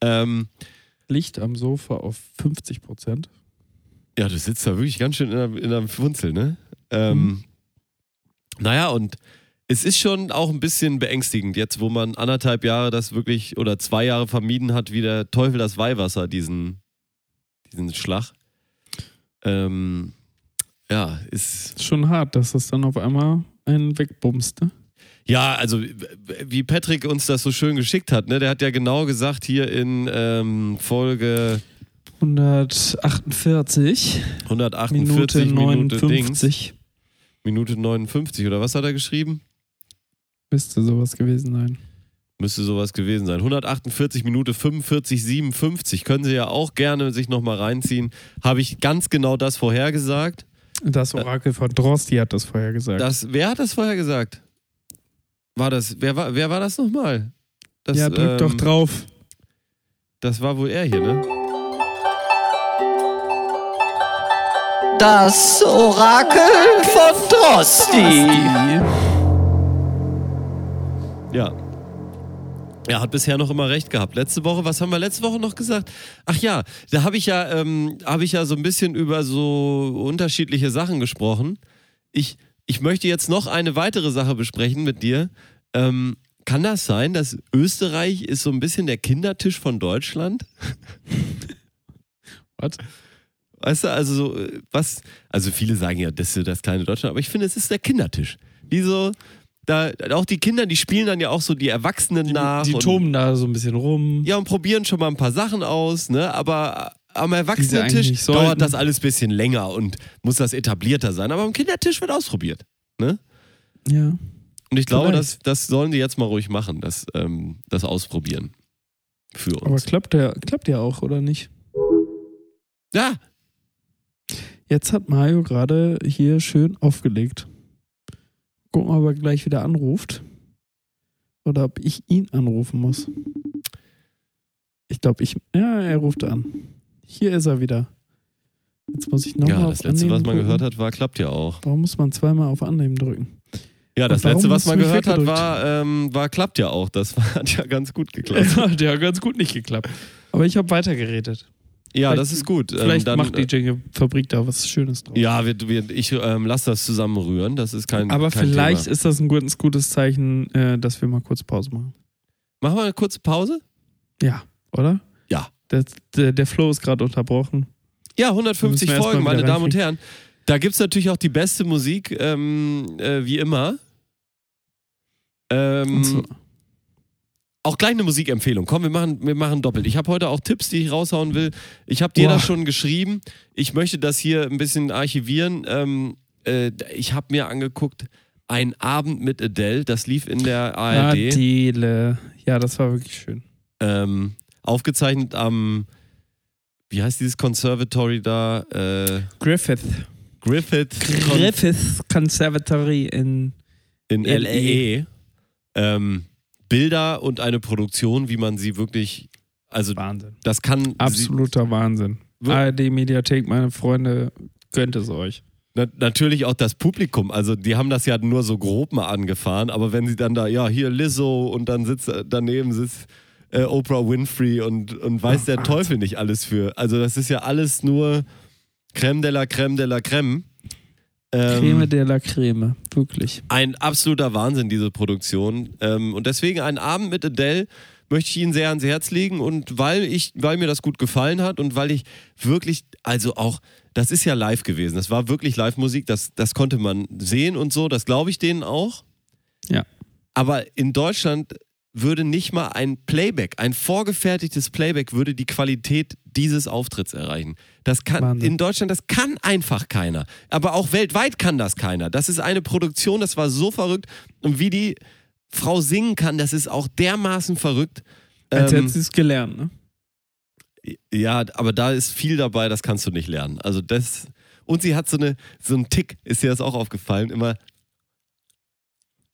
Ähm, Licht am Sofa auf 50 Prozent. Ja, du sitzt da wirklich ganz schön in der, in der Funzel, ne? Ähm, Mhm. Naja, und es ist schon auch ein bisschen beängstigend, jetzt wo man anderthalb Jahre das wirklich oder zwei Jahre vermieden hat, wie der Teufel das Weihwasser, diesen, diesen Schlag. Ähm, ja. Ist schon hart, dass das dann auf einmal einen wegbumst. Ne? Ja, also wie Patrick uns das so schön geschickt hat, ne? Der hat ja genau gesagt hier in ähm, Folge 148 148 Minute Minute, Dings, 59. Minute 59 oder was hat er geschrieben? Müsste sowas gewesen sein. Müsste sowas gewesen sein. 148 Minute 45, 57. Können Sie ja auch gerne sich nochmal reinziehen. Habe ich ganz genau das vorhergesagt. Das Orakel von Drosti hat das vorher gesagt. Das, wer hat das vorher gesagt? War das, wer war, wer war das nochmal? Das, ja, drück doch ähm, drauf. Das war wohl er hier, ne? Das Orakel von Drosti. Ja. Er hat bisher noch immer recht gehabt. Letzte Woche, was haben wir letzte Woche noch gesagt? Ach ja, da habe ich ja, ähm, habe ich ja so ein bisschen über so unterschiedliche Sachen gesprochen. Ich, ich möchte jetzt noch eine weitere Sache besprechen mit dir. Ähm, kann das sein, dass Österreich ist so ein bisschen der Kindertisch von Deutschland? Was? Weißt du, also so, äh, was, also viele sagen ja, das ist das kleine Deutschland, aber ich finde, es ist der Kindertisch. Die so, da, auch die Kinder, die spielen dann ja auch so die Erwachsenen nach. Die toben da so ein bisschen rum. Ja, und probieren schon mal ein paar Sachen aus, ne? Aber am eigentlich Erwachsenentisch dauert das alles ein bisschen länger und muss das etablierter sein. Aber am Kindertisch wird ausprobiert. Ne? Ja. Und ich glaube, das, das sollen die jetzt mal ruhig machen, das, ähm, das Ausprobieren. Für Aber uns. klappt der, klappt der auch, oder nicht? Ja, Jetzt hat Mario gerade hier schön aufgelegt. Gucken, ob er gleich wieder anruft. Oder ob ich ihn anrufen muss. Ich glaube, ich. Ja, er ruft an. Hier ist er wieder. Jetzt muss ich nochmal ja das letzte, was man drücken. gehört hat, war, klappt ja auch. Warum muss man zweimal auf Annehmen drücken? Ja, das letzte, was man gehört hat, war, ähm, war, klappt ja auch. Das war, hat ja ganz gut geklappt. Das hat ja ganz gut nicht geklappt. Aber ich habe weitergeredet. Ja, Vielleicht- das ist gut. Ähm, Vielleicht dann, macht die Jingle-Fabrik da was Schönes draus. Ja, wir, wir, ich ähm, lasse das zusammenrühren. Das ist kein. Aber kein vielleicht Thema. ist das ein gutes, gutes Zeichen, äh, dass wir mal kurz Pause machen. Machen wir eine kurze Pause? Ja, oder? Ja. Der, der, der Flow ist gerade unterbrochen. Ja, Da müssen 150 wir erst Folgen, meine Damen und Herren. Da gibt es natürlich auch die beste Musik, ähm, äh, wie immer. Ähm. Auch gleich eine Musikempfehlung. Komm, wir machen, wir machen doppelt. Ich habe heute auch Tipps, die ich raushauen will. Ich habe dir Boah. das schon geschrieben. Ich möchte das hier ein bisschen archivieren. Ähm, äh, ich habe mir angeguckt, ein Abend mit Adele, das lief in der ARD. Adele. Ja, das war wirklich schön. Ähm, aufgezeichnet am, wie heißt dieses Conservatory da? Äh, Griffith. Griffith Griffith Conservatory in in LA. LA ähm, Bilder und eine Produktion, wie man sie wirklich, also Wahnsinn. das kann Absoluter Wahnsinn. Wir- ARD Mediathek, meine Freunde, gönnt es euch. Na, natürlich auch das Publikum. Also die haben das ja nur so grob mal angefahren, aber wenn sie dann da, ja, hier Lizzo und dann sitzt daneben sitzt äh, Oprah Winfrey und, und weiß der Teufel nicht alles für. Also das ist ja alles nur Creme de la Creme de la Creme. Ähm, Creme de la Creme, wirklich. ein absoluter Wahnsinn, diese Produktion. Ähm, und deswegen einen Abend mit Adele möchte ich Ihnen sehr ans Herz legen und weil ich, weil mir das gut gefallen hat und weil ich wirklich, also auch, das ist ja live gewesen, das war wirklich Live-Musik, das, das konnte man sehen und so, das glaube ich denen auch. Ja. Aber in Deutschland würde nicht mal ein Playback, ein vorgefertigtes Playback würde die Qualität dieses Auftritts erreichen. Das kann Wahnsinn. in Deutschland, das kann einfach keiner. Aber auch weltweit kann das keiner. Das ist eine Produktion, das war so verrückt. Und wie die Frau singen kann, das ist auch dermaßen verrückt. Als Ähm, hätte sie es gelernt, ne? ja, aber da ist viel dabei, das kannst du nicht lernen. Also das. Und sie hat so eine, so einen Tick, ist dir das auch aufgefallen, immer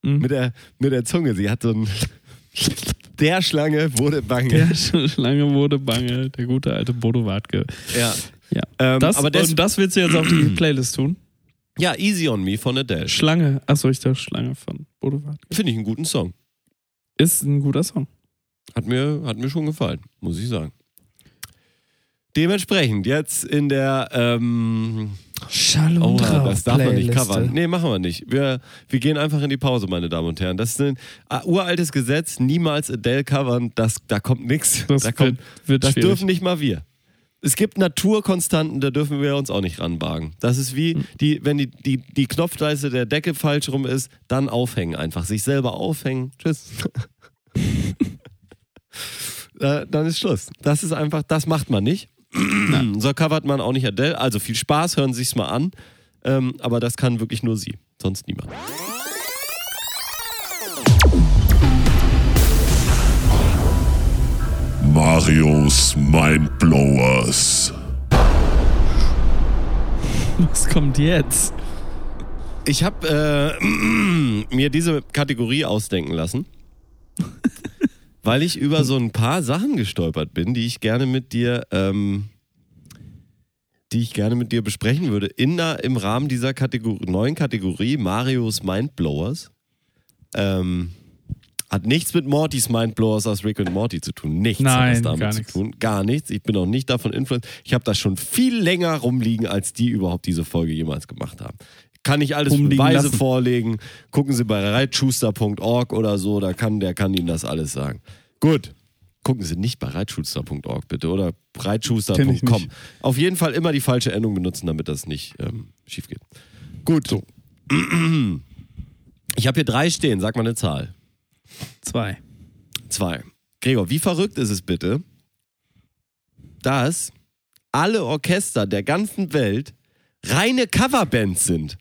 Mhm. mit der, mit der Zunge. Sie hat so ein. Der Schlange wurde bange. Der Schlange wurde bange, der gute alte Bodo Wartke. ja. Ja. Ähm, Das, aber des, und das willst du jetzt auf die Playlist tun? ja, Easy on Me von Adele. Schlange. Achso, ich dachte Schlange von Bodo Wartke. Finde ich einen guten Song. Ist ein guter Song. Hat mir, hat mir schon gefallen, muss ich sagen. Dementsprechend jetzt in der ähm, Schall Oh, das darf man nicht covern. Nee, machen wir nicht. Wir, wir gehen einfach in die Pause, meine Damen und Herren. Das ist ein äh, uraltes Gesetz, niemals Adele covern, das, da kommt nichts. Das Da kommt, wird, wird das schwierig. dürfen nicht mal wir. Es gibt Naturkonstanten, da dürfen wir uns auch nicht ranwagen. Das ist wie, Hm. die, wenn die, die, die Knopfleiste der Decke falsch rum ist, dann aufhängen einfach. Sich selber aufhängen. Tschüss. äh, dann ist Schluss. Das ist einfach, das macht man nicht. so covert man auch nicht Adele. Also viel Spaß, hören Sie es mal an. Ähm, aber das kann wirklich nur sie, sonst niemand. Marios Mindblowers. Was kommt jetzt? Ich habe äh, mir diese Kategorie ausdenken lassen, weil ich über so ein paar Sachen gestolpert bin, die ich gerne mit dir, ähm, die ich gerne mit dir besprechen würde, in der, im Rahmen dieser Kategorie, neuen Kategorie Marios Mindblowers. Ähm, hat nichts mit Mortys Mindblowers aus Rick und Morty zu tun. Nichts hat Nein, das damit gar zu nichts. tun. Gar nichts. Ich bin auch nicht davon influenced. Ich habe das schon viel länger rumliegen, als die überhaupt diese Folge jemals gemacht haben. Kann ich alles Beweise vorlegen. Gucken Sie bei reitschuster.org oder so, da kann, der kann Ihnen das alles sagen. Gut. Gucken Sie nicht bei reitschuster.org bitte oder reitschuster.com. Auf jeden Fall immer die falsche Endung benutzen, damit das nicht ähm, schief geht. Gut. Ich habe hier drei stehen. Sag mal eine Zahl. Zwei. Zwei. Gregor, wie verrückt ist es bitte, dass alle Orchester der ganzen Welt reine Coverbands sind?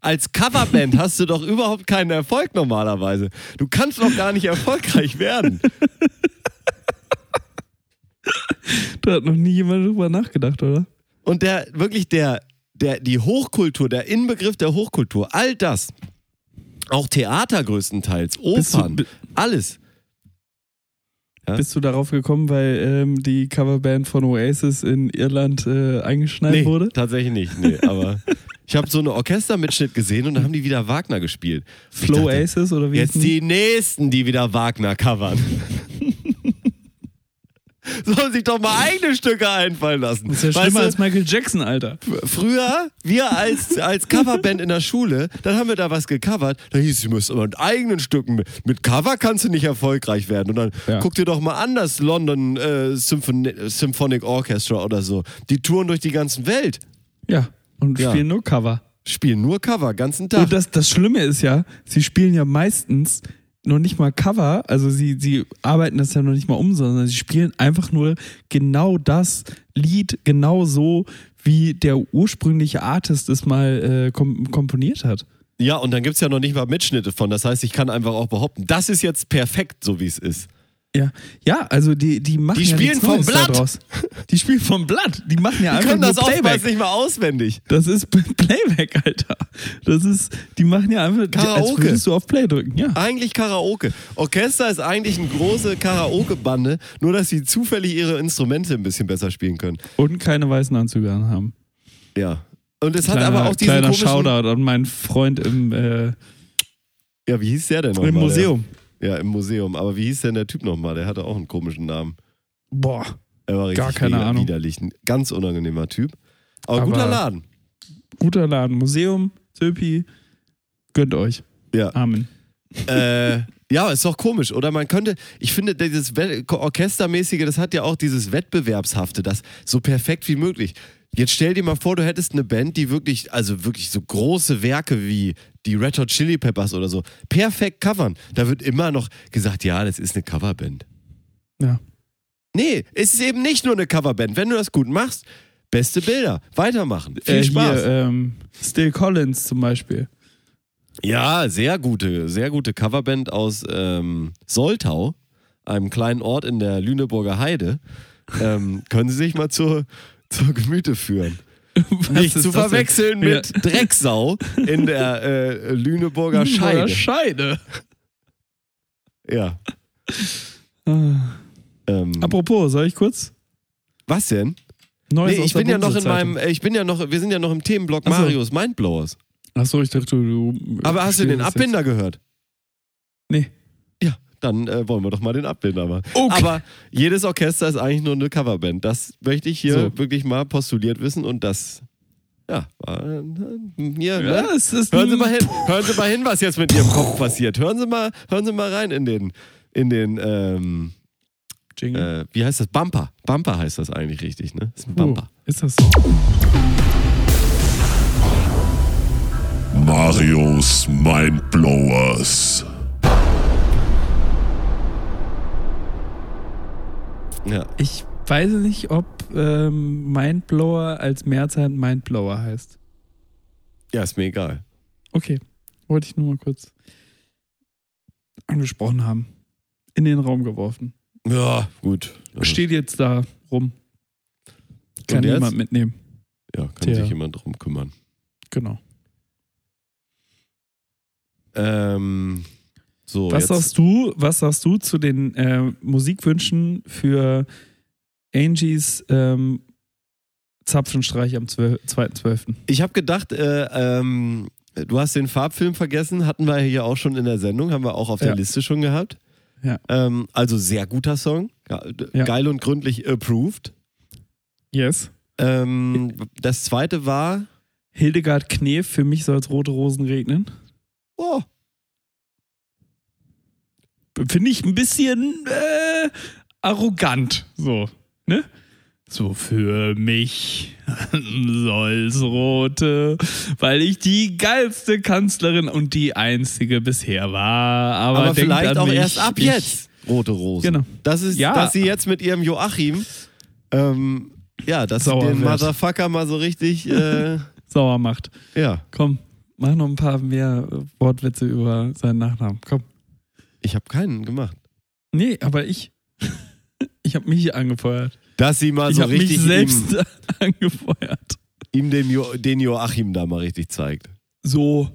Als Coverband hast du doch überhaupt keinen Erfolg normalerweise. Du kannst doch gar nicht erfolgreich werden. Da hat noch nie jemand drüber nachgedacht, oder? Und der, wirklich der, der, die Hochkultur, der Inbegriff der Hochkultur, all das, auch Theater größtenteils, du- Opern, bi- alles. Ja? Bist du darauf gekommen, weil ähm, die Coverband von Oasis in Irland äh, eingeschneit Nee, wurde? tatsächlich nicht. Nee, aber ich habe so einen Orchestermitschnitt gesehen und da haben die wieder Wagner gespielt. Flow dachte, Aces oder wie Jetzt die nächsten, die wieder Wagner covern. Sollen sich doch mal eigene Stücke einfallen lassen. Das ist ja Weißt schlimmer du, als Michael Jackson, Alter. Früher, wir als, als Coverband in der Schule, dann haben wir da was gecovert. Da hieß es, du musst aber mit eigenen Stücken, mit, mit Cover kannst du nicht erfolgreich werden. Und dann Ja. guck dir doch mal an, das London äh, Symphony, Symphonic Orchestra oder so. Die touren durch die ganze Welt. Ja. Und Ja. spielen nur Cover. Spielen nur Cover, ganzen Tag. Und das, das Schlimme ist ja, sie spielen ja meistens noch nicht mal Cover, also sie, sie arbeiten das ja noch nicht mal um, sondern sie spielen einfach nur genau das Lied, genau so, wie der ursprüngliche Artist es mal äh, kom komponiert hat. Ja, und dann gibt es ja noch nicht mal Mitschnitte von. Das heißt, ich kann einfach auch behaupten, das ist jetzt perfekt, so wie es ist. Ja, ja, also die, die machen Die ja spielen nichts vom Blatt. daraus. Die spielen vom Blatt. Die machen ja Die einfach können nur das oftmals Playback. nicht mal auswendig. Das ist Playback, Alter. Das ist, die machen ja einfach, als Karaoke. würdest du auf Play drücken. Ja. Eigentlich Karaoke. Orchester ist eigentlich eine große Karaoke-Bande, nur dass sie zufällig ihre Instrumente ein bisschen besser spielen können. Und keine weißen Anzüge anhaben. Ja. Und es Kleiner, hat aber auch diesen kleiner komischen... Shoutout an meinen Freund im, äh, Ja, wie hieß der denn nochmal? im Museum. Der, ja, im Museum. Aber wie hieß denn der Typ nochmal? Der hatte auch einen komischen Namen. Boah. Er war richtig Gar keine Ahnung. widerlich. Ein ganz unangenehmer Typ. Aber, Aber- guter Laden. Guter Laden. Museum, Zöpi. Gönnt euch. Ja. Amen. äh, ja, ist doch komisch, oder? Man könnte, ich finde, dieses Orchestermäßige, das hat ja auch dieses Wettbewerbshafte, das so perfekt wie möglich. Jetzt stell dir mal vor, du hättest eine Band, die wirklich, also wirklich so große Werke wie die Red Hot Chili Peppers oder so, perfekt covern. Da wird immer noch gesagt, ja, das ist eine Coverband. Ja. Nee, es ist eben nicht nur eine Coverband. Wenn du das gut machst, beste Bilder, weitermachen. Viel Äh, Spaß. Hier, ähm, Still Collins zum Beispiel. Ja, sehr gute, sehr gute Coverband aus ähm, Soltau, einem kleinen Ort in der Lüneburger Heide. Ähm, können Sie sich mal zur, zur Gemüte führen. Nicht ist zu das denn? verwechseln Ja. mit Drecksau in der äh, Lüneburger Scheide. Scheide. Ja. Ah. Ähm, Apropos, soll ich kurz? was denn? Neues Nee, ich bin ja noch in meinem, äh, ich bin ja noch, wir sind ja noch im Themenblock Ach so. Marius Mindblowers. Achso, ich dachte, du. Aber hast du den Abbinder gehört? Nee. Ja, dann äh, wollen wir doch mal den Abbinder machen. Okay. Aber jedes Orchester ist eigentlich nur eine Coverband. Das möchte ich hier So. wirklich mal postuliert wissen und das, ja, jetzt. ne? Ja, es ist Hören Sie mal hin, hören Sie mal hin, was jetzt mit Ihrem Kopf passiert. Hören Sie mal, hören Sie mal rein in den, in den, ähm, Jingle. äh, wie heißt das? Bumper. Bumper heißt das eigentlich richtig, ne? Das ist ein Oh, Bumper. ist das so? Marios Mindblowers. Ja. Ich weiß nicht, ob ähm, Mindblower als Mehrzahl Mindblower heißt. ja, ist mir egal. Okay, wollte ich nur mal kurz angesprochen haben. In den Raum geworfen. Ja, gut. Steht jetzt da rum. Kann jemand mitnehmen. Ja, kann Tja. sich jemand drum kümmern. Genau. Ähm, so, Was jetzt. sagst du, was sagst du zu den äh, Musikwünschen für Angies ähm, Zapfenstreich am 12 2.12.? Ich habe gedacht, äh, ähm, du hast den Farbfilm vergessen, hatten wir hier auch schon in der Sendung, haben wir auch auf der Ja. Liste schon gehabt. Ja. Ähm, also sehr guter Song, Ja. geil und gründlich approved. Yes. Ähm, das zweite war, Hildegard Knef, für mich soll es rote Rosen regnen. oh, Finde ich ein bisschen äh, arrogant. So, ne? So, für mich soll's rote, weil ich die geilste Kanzlerin und die einzige bisher war. Aber, aber, vielleicht auch mich. erst ab ich, jetzt rote Rosen. Genau. Das ist, Ja. dass sie jetzt mit ihrem Joachim, ähm, ja, dass sie den wird. Motherfucker mal so richtig, äh, Sauer macht. ja. Komm, mach noch ein paar mehr Wortwitze über seinen Nachnamen. Komm. Ich habe keinen gemacht. Nee, aber ich. Ich habe mich angefeuert. Dass sie mal ich so habe mich richtig selbst ihm, angefeuert. ihm den, jo den Joachim da mal richtig zeigt. So.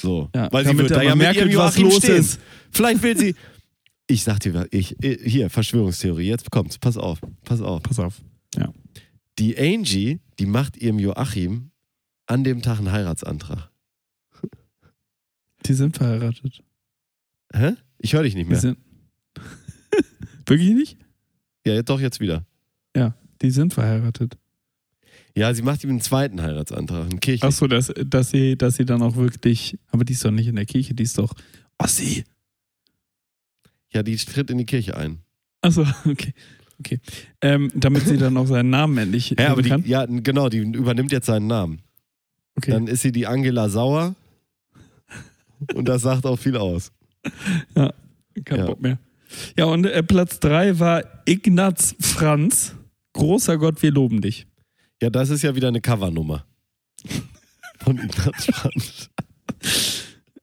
So. Ja, Weil sie wird da ja mit ihrem merkt, was Joachim los stehen. ist. Vielleicht will sie. Ich sag dir was, ich, äh, hier, Verschwörungstheorie, jetzt kommt's, pass auf, pass auf. Pass auf. Die Angie, die macht ihrem Joachim an dem Tag einen Heiratsantrag. Die sind verheiratet. Hä? Ich höre dich nicht Die mehr. sind. Wirklich nicht? Ja, doch, jetzt wieder. Die sind verheiratet. Ja, sie macht ihm einen zweiten Heiratsantrag, einen kirchlichen. Achso, dass, dass, sie, dass sie dann auch wirklich. Aber die ist doch nicht in der Kirche, die ist doch. Ossi. Ja, die tritt in die Kirche ein. Achso, okay. okay. Ähm, damit sie dann auch seinen Namen endlich Ja, aber geben kann. die, ja, genau, die übernimmt jetzt seinen Namen. Okay. Dann ist sie die Angela Sauer. Und das sagt auch viel aus. Kein Ja. Bock mehr. Ja, und äh, Platz 3 war Ignaz Franz. Großer Gott, wir loben dich. Ja, das ist ja wieder eine Covernummer. Von Ignaz Franz.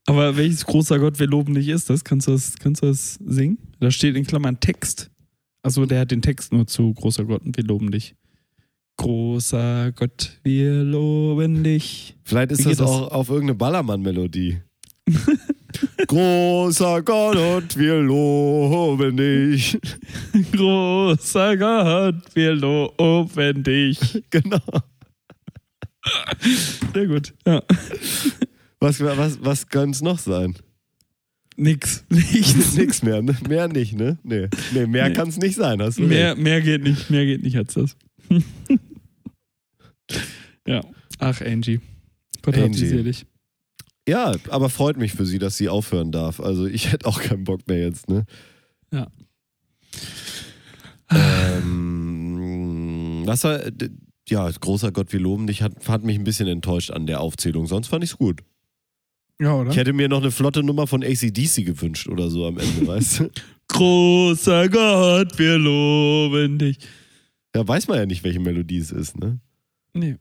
Aber welches großer Gott, wir loben dich ist das? Kannst du das, kannst du das singen? Da steht in Klammern Text. Achso, der hat den Text nur zu großer Gott und wir loben dich. Großer Gott, wir loben dich. Vielleicht ist das das? auch auf irgendeine Ballermann-Melodie. Großer Gott und wir loben dich. Großer Gott, wir loben dich. Genau. Sehr gut. Ja. Was, was, was kann es noch sein? Nix. Nichts. Nix mehr, ne? Mehr nicht, ne? Nee, nee mehr Nee. kann es nicht sein. Hast du Mehr, recht. mehr geht nicht. Mehr geht nicht als das. ja. Ach, Angie. Gott Angie. sie selig. Ja, aber freut mich für sie, dass sie aufhören darf. Also ich hätte auch keinen Bock mehr jetzt, ne? Ja. ähm, was war, ja, großer Gott, wir loben dich, hat, hat mich ein bisschen enttäuscht an der Aufzählung. Sonst fand ich's gut. Ja, oder? Ich hätte mir noch eine flotte Nummer von ACDC gewünscht oder so am Ende, weißt du? Großer Gott, wir loben dich. Da weiß man ja nicht, welche Melodie es ist, ne? Nee.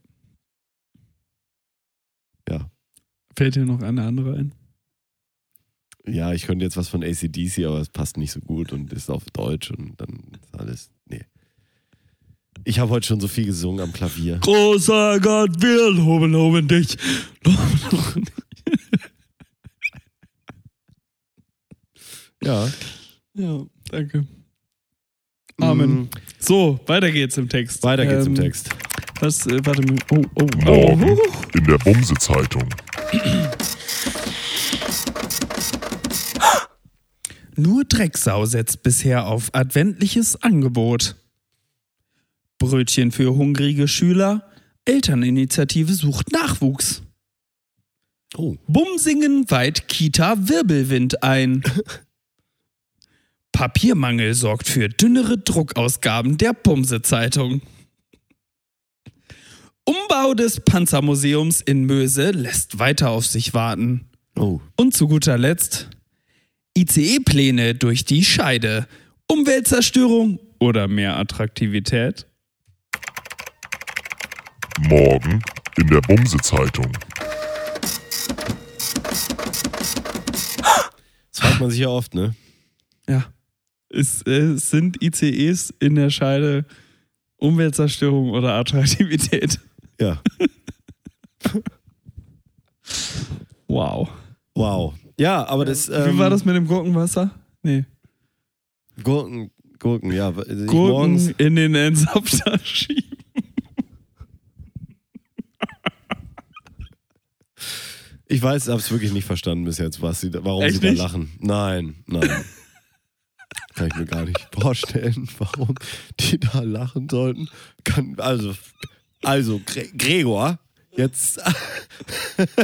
Ja. Fällt dir noch eine andere ein? Ja, ich könnte jetzt was von ACDC, aber es passt nicht so gut und ist auf Deutsch und dann ist alles. Nee. Ich habe heute schon so viel gesungen am Klavier. Großer Gott, wir loben, loben dich. Loben, loben dich. Ja. Ja, danke. Amen. Mm, So, weiter geht's im Text. Weiter geht's im Ähm, Text. Was, äh, warte mal. Oh, oh, oh. Morgen in der Bumse-Zeitung. Nur Drecksau setzt bisher auf adventliches Angebot. Brötchen für hungrige Schüler. Elterninitiative sucht Nachwuchs. Oh. Bumsingen weiht Kita Wirbelwind ein. Papiermangel sorgt für dünnere Druckausgaben der Bumse-Zeitung. Umbau des Panzermuseums in Möse lässt weiter auf sich warten. Oh. Und zu guter Letzt ICE-Pläne durch die Scheide. Umweltzerstörung oder mehr Attraktivität? Morgen in der Bumse-Zeitung. Das fragt man sich ja oft, ne? Ja. Es, äh, es sind ICEs in der Scheide Umweltzerstörung oder Attraktivität. Ja. Wow. Wow. Ja, aber das. Wie Ähm, war das mit dem Gurkenwasser? Nee. Gurken, Gurken, ja. Gurken morgens, in den Entsafter schieben. ich weiß, ich hab's wirklich nicht verstanden bis jetzt, was sie, warum Echt sie da nicht? lachen. Nein, nein. Kann ich mir gar nicht vorstellen, warum die da lachen sollten. Kann, also, also, Gre Gregor, jetzt.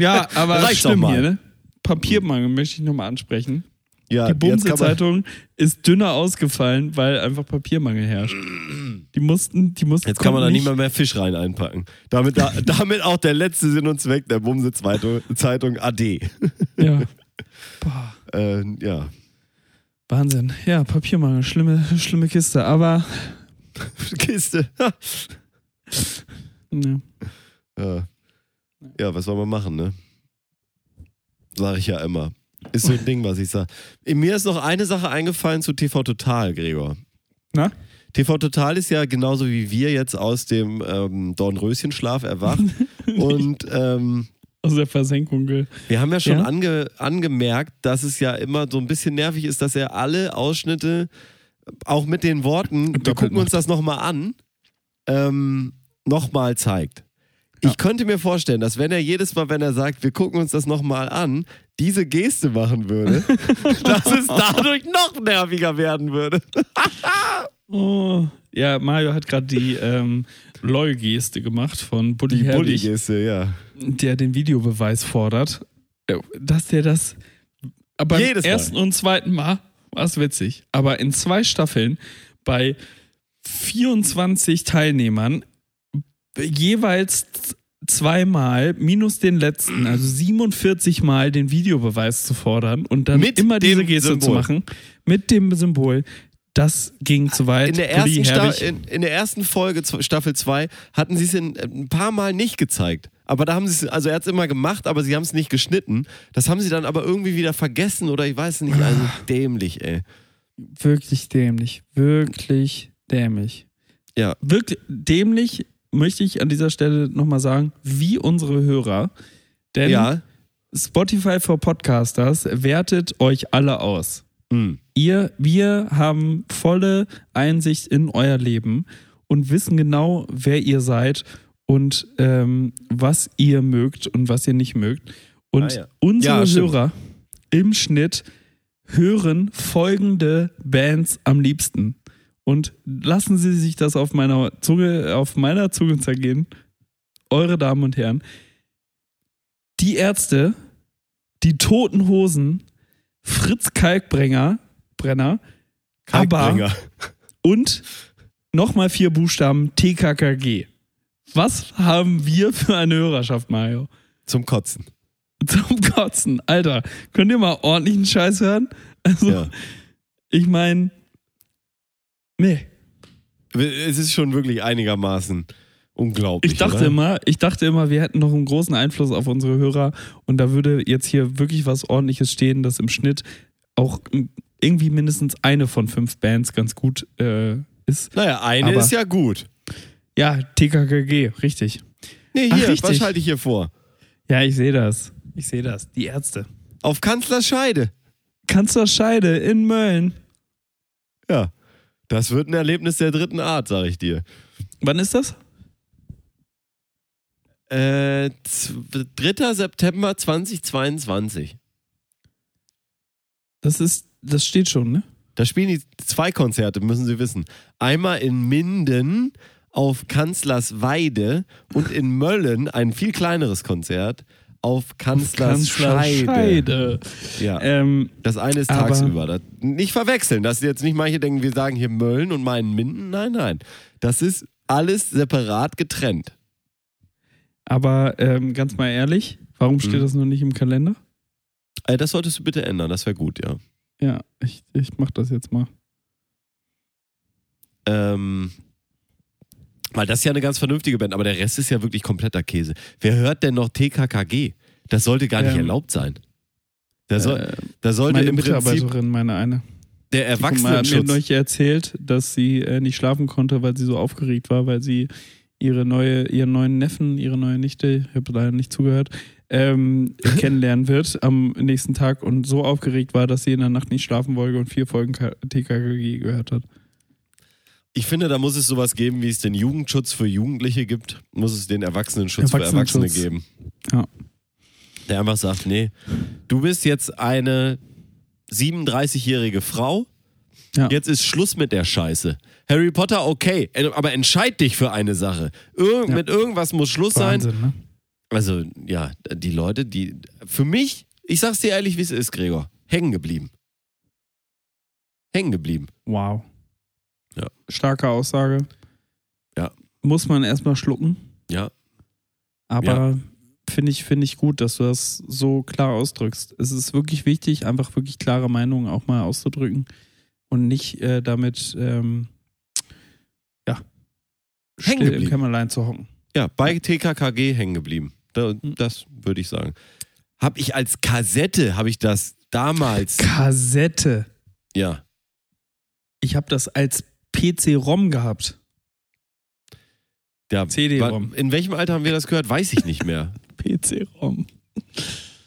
Ja, aber Reicht schlimm hier, ne? Papiermangel möchte ich nochmal ansprechen. Ja, Die Bumse-Zeitung ist dünner ausgefallen, weil einfach Papiermangel herrscht. Die mussten, die mussten. Jetzt kann man da nicht mal mehr Fisch rein einpacken. Damit, da, damit auch der letzte Sinn und Zweck der Bumse-Zeitung Zeitung AD. Ja. Boah, Äh, ja. Wahnsinn. Ja, Papiermangel, schlimme, schlimme Kiste. Aber Kiste. Ne. ja. ja, was soll man machen, ne? Sag ich ja immer. Ist so ein Ding, was ich sage. Mir ist noch eine Sache eingefallen zu TV Total, Gregor. Na? TV Total ist ja genauso wie wir jetzt aus dem ähm, Dornröschenschlaf erwacht. und ähm, aus der Versenkung. ge- Wir haben ja schon Ja? Ange, angemerkt, dass es ja immer so ein bisschen nervig ist, dass er alle Ausschnitte auch mit den Worten, wir gucken uns das nochmal an, ähm, nochmal zeigt. Ja. Ich könnte mir vorstellen, dass wenn er jedes Mal, wenn er sagt, wir gucken uns das nochmal an, diese Geste machen würde, dass es dadurch noch nerviger werden würde. Oh. Ja, Mario hat gerade die ähm, LOL-Geste gemacht von Bully Die Herbig, Bulli-Geste, ja. der den Videobeweis fordert. Äh, Dass der das aber Jedes beim Mal. ersten und zweiten Mal war es witzig. Aber in zwei Staffeln bei 24 Teilnehmern jeweils zweimal minus den letzten, also 47 Mal den Videobeweis zu fordern und dann Mit immer diese Geste zu Symbol. machen mit dem Symbol. Das ging zu weit. In der, ersten Sta in, in der ersten Folge, Staffel 2, hatten sie es in, ein paar Mal nicht gezeigt. Aber da haben sie es, also er hat es immer gemacht, aber sie haben es nicht geschnitten. Das haben sie dann aber irgendwie wieder vergessen oder ich weiß nicht. Also dämlich, ey. Wirklich dämlich. Wirklich dämlich. Ja. Wirklich dämlich möchte ich an dieser Stelle nochmal sagen, wie unsere Hörer. Denn Ja. Spotify for Podcasters wertet euch alle aus. Hm. Ihr, wir haben volle Einsicht in euer Leben und wissen genau, wer ihr seid und ähm, was ihr mögt und was ihr nicht mögt. Und Ah, ja. unsere Ja. Hörer im Schnitt hören folgende Bands am liebsten. Und lassen Sie sich das auf meiner Zunge, auf meiner Zunge zergehen. Eure Damen und Herren. Die Ärzte, die Toten Hosen, Fritz Kalkbrenner, Brenner, aber Kalkbringer. und nochmal vier Buchstaben TKKG. Was haben wir für eine Hörerschaft, Mario? Zum Kotzen. Zum Kotzen. Alter, könnt ihr mal ordentlichen Scheiß hören? Also, Ja. ich meine, nee. Es ist schon wirklich einigermaßen unglaublich. Ich dachte oder? immer, ich dachte immer, wir hätten noch einen großen Einfluss auf unsere Hörer und da würde jetzt hier wirklich was ordentliches stehen, dass im Schnitt auch irgendwie mindestens eine von fünf Bands ganz gut äh, ist. Naja, eine Aber- ist ja gut. Ja, TKKG, richtig. Nee, Ach, hier, richtig. was schalte ich hier vor? Ja, ich sehe das. Ich sehe das. Die Ärzte. Auf Kanzlers Scheide. Kanzlerscheide in Mölln. Ja. Das wird ein Erlebnis der dritten Art, sag ich dir. Wann ist das? Äh, z- 3. September 2022. Das ist, das steht schon, ne? Da spielen die zwei Konzerte, müssen Sie wissen. Einmal in Minden auf Kanzlers Weide und in Möllen ein viel kleineres Konzert auf Kanzlers, Scheide. Scheide. Ja. Ähm, Das eine ist tagsüber. Das, nicht verwechseln, dass jetzt nicht manche denken, wir sagen hier Mölln und meinen Minden. Nein, nein. Das ist alles separat getrennt. aber ähm, ganz mal ehrlich, warum steht Mhm. das noch nicht im Kalender? Äh, das solltest du bitte ändern, das wäre gut, ja. Ja, ich, ich mach das jetzt mal. Ähm, weil das ist ja eine ganz vernünftige Band, aber der Rest ist ja wirklich kompletter Käse. Wer hört denn noch TKKG? Das sollte gar nicht Ähm, erlaubt sein. Da, soll, Äh, da sollte meine im Prinzip Mitarbeiterin, meine eine. der Die hat mir Erwachsenenschutz. neulich erzählt, dass sie äh, nicht schlafen konnte, weil sie so aufgeregt war, weil sie ihre neue, ihren neuen Neffen, ihre neue Nichte, ich habe leider nicht zugehört, ähm, kennenlernen wird am nächsten Tag und so aufgeregt war, dass sie in der Nacht nicht schlafen wollte und vier Folgen TKKG gehört hat. Ich finde, da muss es sowas geben, wie es den Jugendschutz für Jugendliche gibt, muss es den Erwachsenenschutz für Erwachsene Erwachsenenschutz. geben. Ja. Der einfach sagt, nee, du bist jetzt eine 37-jährige Frau, Ja. jetzt ist Schluss mit der Scheiße. Harry Potter, okay, äh, aber entscheid dich für eine Sache. Irgend, Ja. Mit irgendwas muss Schluss sein. Wahnsinn, ne? Also, ja, die Leute, die, für mich, ich sag's dir ehrlich, wie es ist, Gregor, hängen geblieben. Hängen geblieben. Wow. Ja. Starke Aussage. Ja. Muss man erstmal schlucken. Ja. Aber finde ich, finde ich gut, dass du das so klar ausdrückst. Es ist wirklich wichtig, einfach wirklich klare Meinungen auch mal auszudrücken und nicht äh, damit ähm, ja, Hängen still im. Kämmerlein zu hocken. Ja, bei TKKG hängen geblieben. Da, Hm. das würde ich sagen. Hab ich als Kassette, habe ich das damals, Kassette. ja. Ich habe das als PC-ROM gehabt. ja CD-ROM. In welchem Alter haben wir das gehört? Weiß ich nicht mehr. PC-ROM.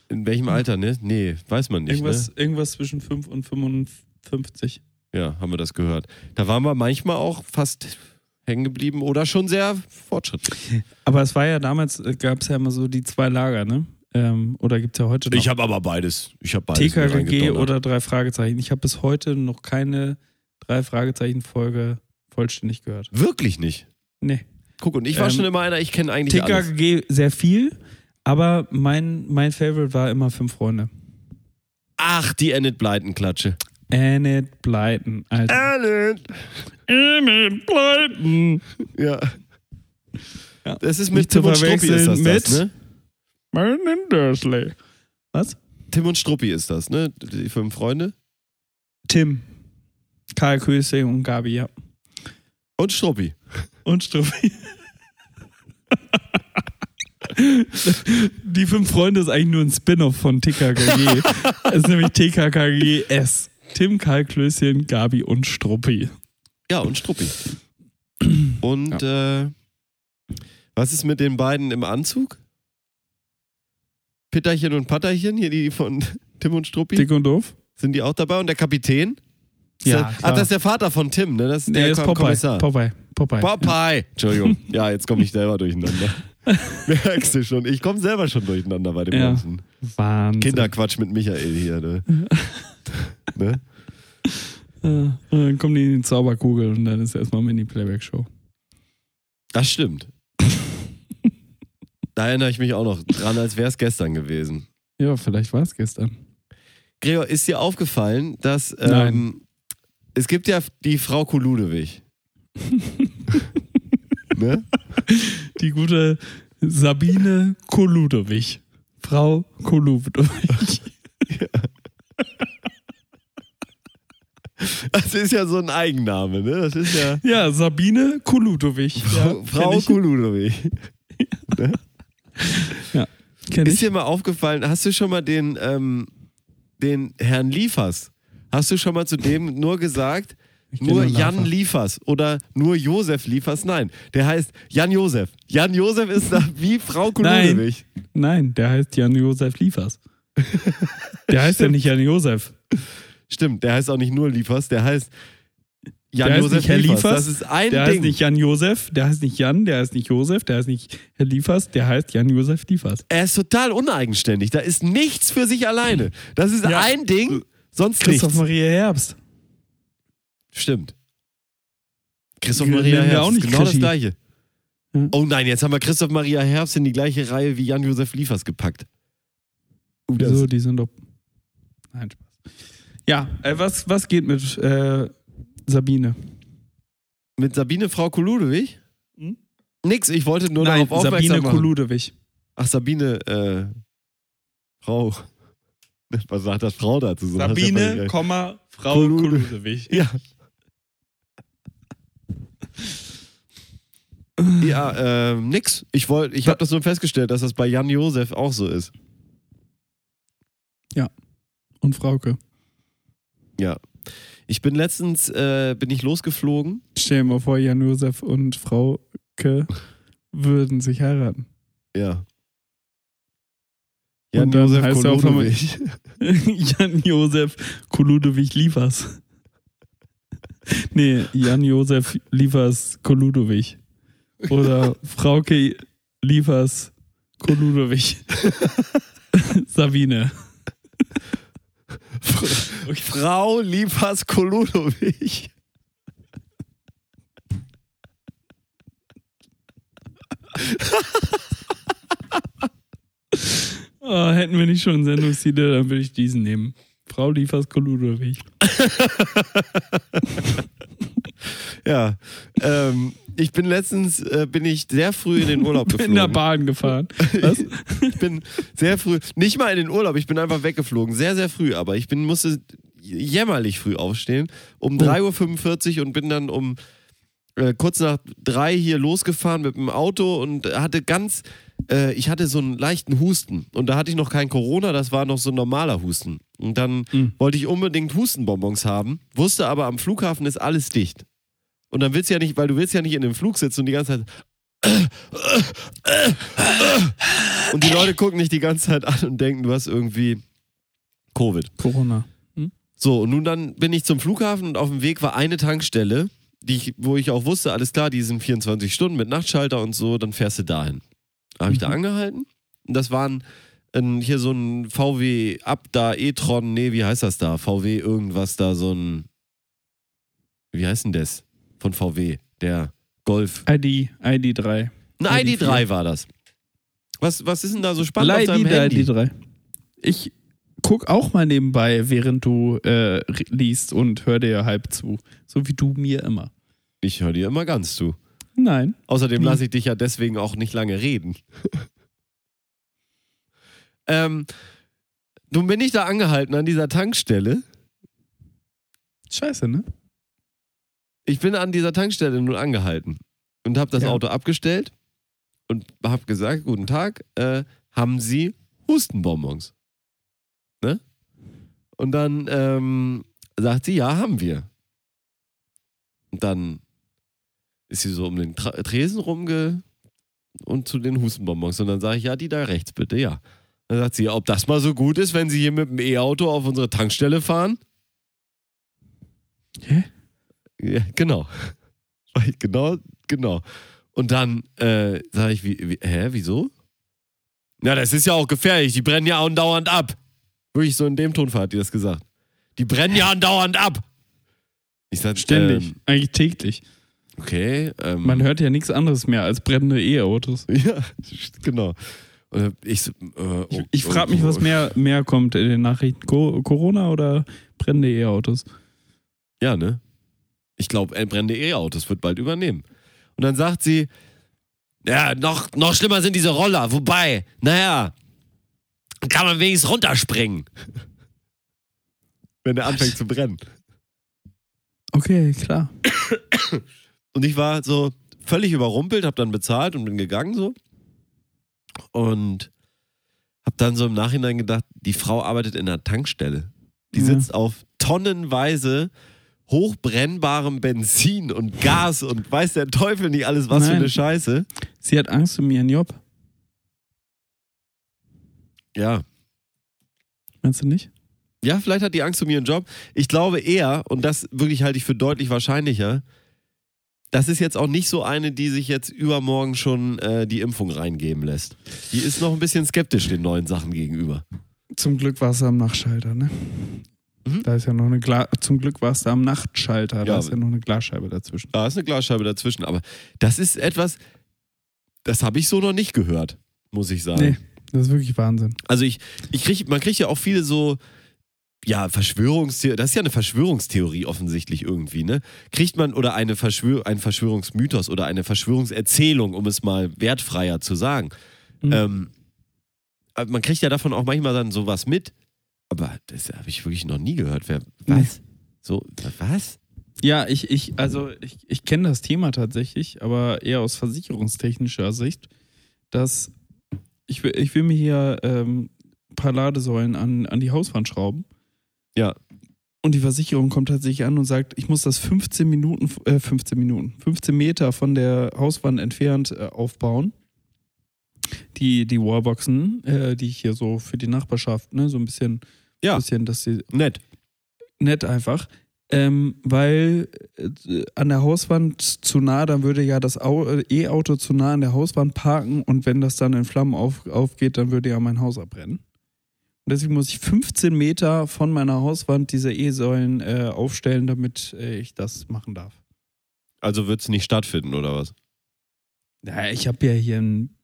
In welchem Alter, ne? Nee, weiß man nicht, Irgendwas, ne? irgendwas zwischen 5 und 55. Ja, haben wir das gehört. Da waren wir manchmal auch fast hängen geblieben oder schon sehr fortschrittlich. Aber es war ja damals, gab es ja immer so die zwei Lager, ne? Ähm, oder gibt es ja heute noch. Ich habe aber beides. Ich habe beides. reingedonnert. oder drei Fragezeichen. Ich habe bis heute noch keine drei Fragezeichen-Folge vollständig gehört. Wirklich nicht. Nee. Guck, und ich war Ähm, schon immer einer, ich kenne eigentlich alles. TKKG sehr viel, aber mein, mein Favorite war immer Fünf Freunde. Ach, die Enid Blyton-Klatsche. Enid Blyton, Alter. Enid! Enid Blyton. Ja. Ja. Das ist Nicht mit zu Tim und Struppi ist das, verwechseln das, ne? Martin Dursley. Was? Tim und Struppi ist das, ne? Die fünf Freunde. Tim. Karl Köse und Gabi, ja. Und Struppi. Und Struppi. Die fünf Freunde ist eigentlich nur ein Spin-off von TKKG. es ist nämlich TKKG S. Tim, Karl, Klößchen, Gabi und Struppi. Ja, und Struppi. Und äh, was ist mit den beiden im Anzug? Pitterchen und Patterchen, hier die von Tim und Struppi? Dick und doof? Sind die auch dabei? Und der Kapitän? Ist Ja, der, ach, das ist der Vater von Tim, ne? Das ist der Nee, ist Kom- Popeye. Kommissar. Popeye. Popeye. Popeye. Entschuldigung. Ja, jetzt komme ich selber durcheinander. Merkst du schon. Ich komme selber schon durcheinander bei dem Ja. ganzen Wahnsinn. Kinderquatsch mit Michael hier, ne? ne? Ja, dann kommen die in die Zauberkugel und dann ist erstmal Mini-Playback-Show. Das stimmt. da erinnere ich mich auch noch dran, als wäre es gestern gewesen. Ja, vielleicht war es gestern. Gregor, ist dir aufgefallen, dass ähm, es gibt ja die Frau Kuludewig. ne? Die gute Sabine Koludowig. Frau Koludowig. Das ist ja so ein Eigenname, ne? Das ist ja Ja, Sabine Koludowig. Ja, Frau kenn ich. Kuludewig. Kenn Ist dir mal aufgefallen, hast du schon mal den, ähm, den Herrn Liefers, hast du schon mal zu dem nur gesagt, nur Jan. Liefers oder nur Josef Liefers? Nein, der heißt Jan Josef. Jan Josef ist da wie Frau Nein. Kuludewig. Nein, der heißt Jan-Josef Liefers. Der heißt ja nicht Jan-Josef. Stimmt, der heißt auch nicht nur Liefers, der heißt Jan Der heißt Josef nicht Herr Liefers. Liefers, Das ist ein Der Ding. heißt nicht Jan-Josef, der heißt nicht Jan, der heißt nicht Josef, der heißt nicht Herr Liefers, der heißt Jan-Josef Liefers. er ist total uneigenständig. Da ist nichts für sich alleine. Das ist Ja. ein Ding, sonst Christoph nichts. Maria Herbst. Stimmt. Christoph Maria Herbst, auch nicht genau das Krischi. gleiche. Ja. Oh nein, jetzt haben wir Christoph Maria Herbst in die gleiche Reihe wie Jan-Josef Liefers gepackt. Uh, das- Wieso, die sind doch. Nein, Spaß. Ja, äh, was, was geht mit äh, Sabine? Mit Sabine Frau Kuludewig? Hm? Nix, ich wollte nur Nein, darauf aufmerksam Sabine machen. Koludewig. Ach, Sabine, äh, Frau. Was sagt das Frau dazu? So, das Sabine, Frau Kolude- Koludewig. Ja. Ja, ähm, nix. Ich wollte, ich habe das nur festgestellt, dass das bei Jan Josef auch so ist. Und Frauke. Ja. Ich bin letztens, äh, bin ich losgeflogen. Stell dir mal vor, Jan-Josef und Frauke würden sich heiraten. Ja. Dann heißt er auf einmal- Koludewig. Koludewig Liefers. Nee, Jan-Josef Liefers Koludewig. Oder Frauke Liefers Koludewig. Sabine. Frau Liefers Koludowig. Oh, hätten wir nicht schon einen Sendungstitel, dann würde ich diesen nehmen. Frau Liefers Koludewig. Ja. Ähm, ich bin letztens, äh, bin ich sehr früh in den Urlaub geflogen. In der Bahn gefahren. Was? Ich bin sehr früh, nicht mal in den Urlaub, ich bin einfach weggeflogen. Sehr, sehr früh, aber ich bin, musste jämmerlich früh aufstehen. Um Oh. 3.45 Uhr und bin dann um äh, kurz nach drei hier losgefahren mit dem Auto und hatte ganz, äh, ich hatte so einen leichten Husten. Und da hatte ich noch kein Corona, das war noch so ein normaler Husten. Und dann Mhm. wollte ich unbedingt Hustenbonbons haben, wusste aber am Flughafen ist alles dicht. Und dann willst du ja nicht, weil du willst ja nicht in dem Flug sitzen und die ganze Zeit und die Leute gucken dich die ganze Zeit an und denken, du hast irgendwie Covid. Corona. So, und nun dann bin ich zum Flughafen und auf dem Weg war eine Tankstelle, die ich, wo ich auch wusste, alles klar, die sind 24 Stunden mit Nachtschalter und so, dann fährst du dahin. Da habe ich da angehalten und das waren ein, hier so ein VW Abda e-tron, nee, wie heißt das da? VW irgendwas da, so ein, wie heißt denn das? Von VW, der Golf. ID, ID3. Ein ID4. ID3 war das. Was, was ist denn da so spannend auf deinem Handy? ID3. Ich guck auch mal nebenbei, während du äh, liest und hör dir halb zu. So wie du mir immer. Ich höre dir immer ganz zu. Nein. Außerdem Hm. lasse ich dich ja deswegen auch nicht lange reden. ähm, nun bin ich da angehalten an dieser Tankstelle. Scheiße, ne? Ich bin an dieser Tankstelle nun angehalten und habe das Ja. Auto abgestellt und habe gesagt, guten Tag, äh, haben Sie Hustenbonbons? Ne? Und dann ähm, sagt sie, ja, haben wir. Und dann ist sie so um den Tra Tresen rumge und zu den Hustenbonbons. Und dann sage ich, ja, die da rechts bitte, ja. Dann sagt sie, ob das mal so gut ist, wenn Sie hier mit dem E-Auto auf unsere Tankstelle fahren? Hä? Ja, genau. genau, genau. Und dann äh, sage ich, wie, wie, hä, wieso? Ja, das ist ja auch gefährlich, die brennen ja andauernd ab. Wirklich so in dem Tonfall hat die das gesagt. Die brennen ja andauernd ab. Ich sag, Ständig. Ähm, Eigentlich täglich. okay. Ähm, Man hört ja nichts anderes mehr als brennende E-Autos. Ja, genau. Und ich äh, oh, Ich, ich oh, frage mich, oh, was mehr, mehr kommt in den Nachrichten. Co Corona oder brennende E-Autos? Ja, ne? Ich glaube, brennende E-Autos wird bald übernehmen. Und dann sagt sie, ja, noch, noch schlimmer sind diese Roller. Wobei, naja, kann man wenigstens runterspringen. Wenn der anfängt zu brennen. Okay, klar. Und ich war so völlig überrumpelt, hab dann bezahlt und bin gegangen so. Und hab dann so im Nachhinein gedacht, die Frau arbeitet in einer Tankstelle. Die Ja. sitzt auf tonnenweise hochbrennbarem Benzin und Gas und weiß der Teufel nicht alles, was für Nein. eine Scheiße. Sie hat Angst um ihren Job. Ja. Meinst du nicht? Ja, vielleicht hat die Angst um ihren Job. Ich glaube eher, und das wirklich halte ich für deutlich wahrscheinlicher, das ist jetzt auch nicht so eine, die sich jetzt übermorgen schon äh, die Impfung reingeben lässt. Die ist noch ein bisschen skeptisch den neuen Sachen gegenüber. Zum Glück war es am Nachtschalter, ne? Mhm. Da ist ja noch eine Gla Zum Glück war es da am Nachtschalter, Ja. da ist ja noch eine Glasscheibe dazwischen. Da ist eine Glasscheibe dazwischen, aber das ist etwas, das habe ich so noch nicht gehört, muss ich sagen. Nee, das ist wirklich Wahnsinn. Also ich, ich krieg, man kriegt ja auch viele so, ja, Verschwörungstheorie, das ist ja eine Verschwörungstheorie offensichtlich irgendwie, ne? Kriegt man oder eine Verschwör ein Verschwörungsmythos oder eine Verschwörungserzählung, um es mal wertfreier zu sagen. Mhm. Ähm, man kriegt ja davon auch manchmal dann sowas mit, aber das habe ich wirklich noch nie gehört. Wer, was? So, was? Ja, ich, ich, also ich, ich kenne das Thema tatsächlich, aber eher aus versicherungstechnischer Sicht, dass ich will, ich will mir hier ähm, ein paar Ladesäulen an, an die Hauswand schrauben. Ja. Und die Versicherung kommt tatsächlich an und sagt, ich muss das 15 Minuten, äh, 15 Minuten, 15 Meter von der Hauswand entfernt äh, aufbauen. Die, die Wallboxen, äh, die ich hier so für die Nachbarschaft, ne, so ein bisschen, Ja. bisschen, dass sie Nett. nett einfach. Ähm, weil äh, an der Hauswand zu nah, dann würde ja das äh, E-Auto zu nah an der Hauswand parken und wenn das dann in Flammen auf, aufgeht, dann würde ja mein Haus abbrennen. Und deswegen muss ich 15 Meter von meiner Hauswand diese E-Säulen äh, aufstellen, damit äh, ich das machen darf. Also wird es nicht stattfinden, oder was? Ja, ich habe ja hier ein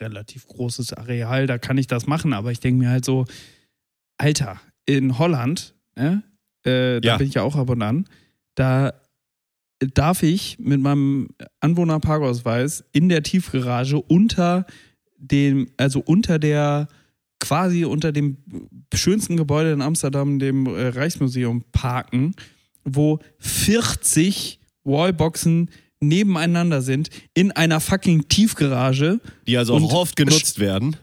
relativ großes Areal, da kann ich das machen, aber ich denke mir halt so, Alter, in Holland, ne, äh, da Ja. bin ich ja auch ab und an, da darf ich mit meinem Anwohnerparkausweis in der Tiefgarage unter dem, also unter der, quasi unter dem schönsten Gebäude in Amsterdam, dem äh, Reichsmuseum, parken, wo 40 Wallboxen nebeneinander sind in einer fucking Tiefgarage, Die also auch oft genutzt werden.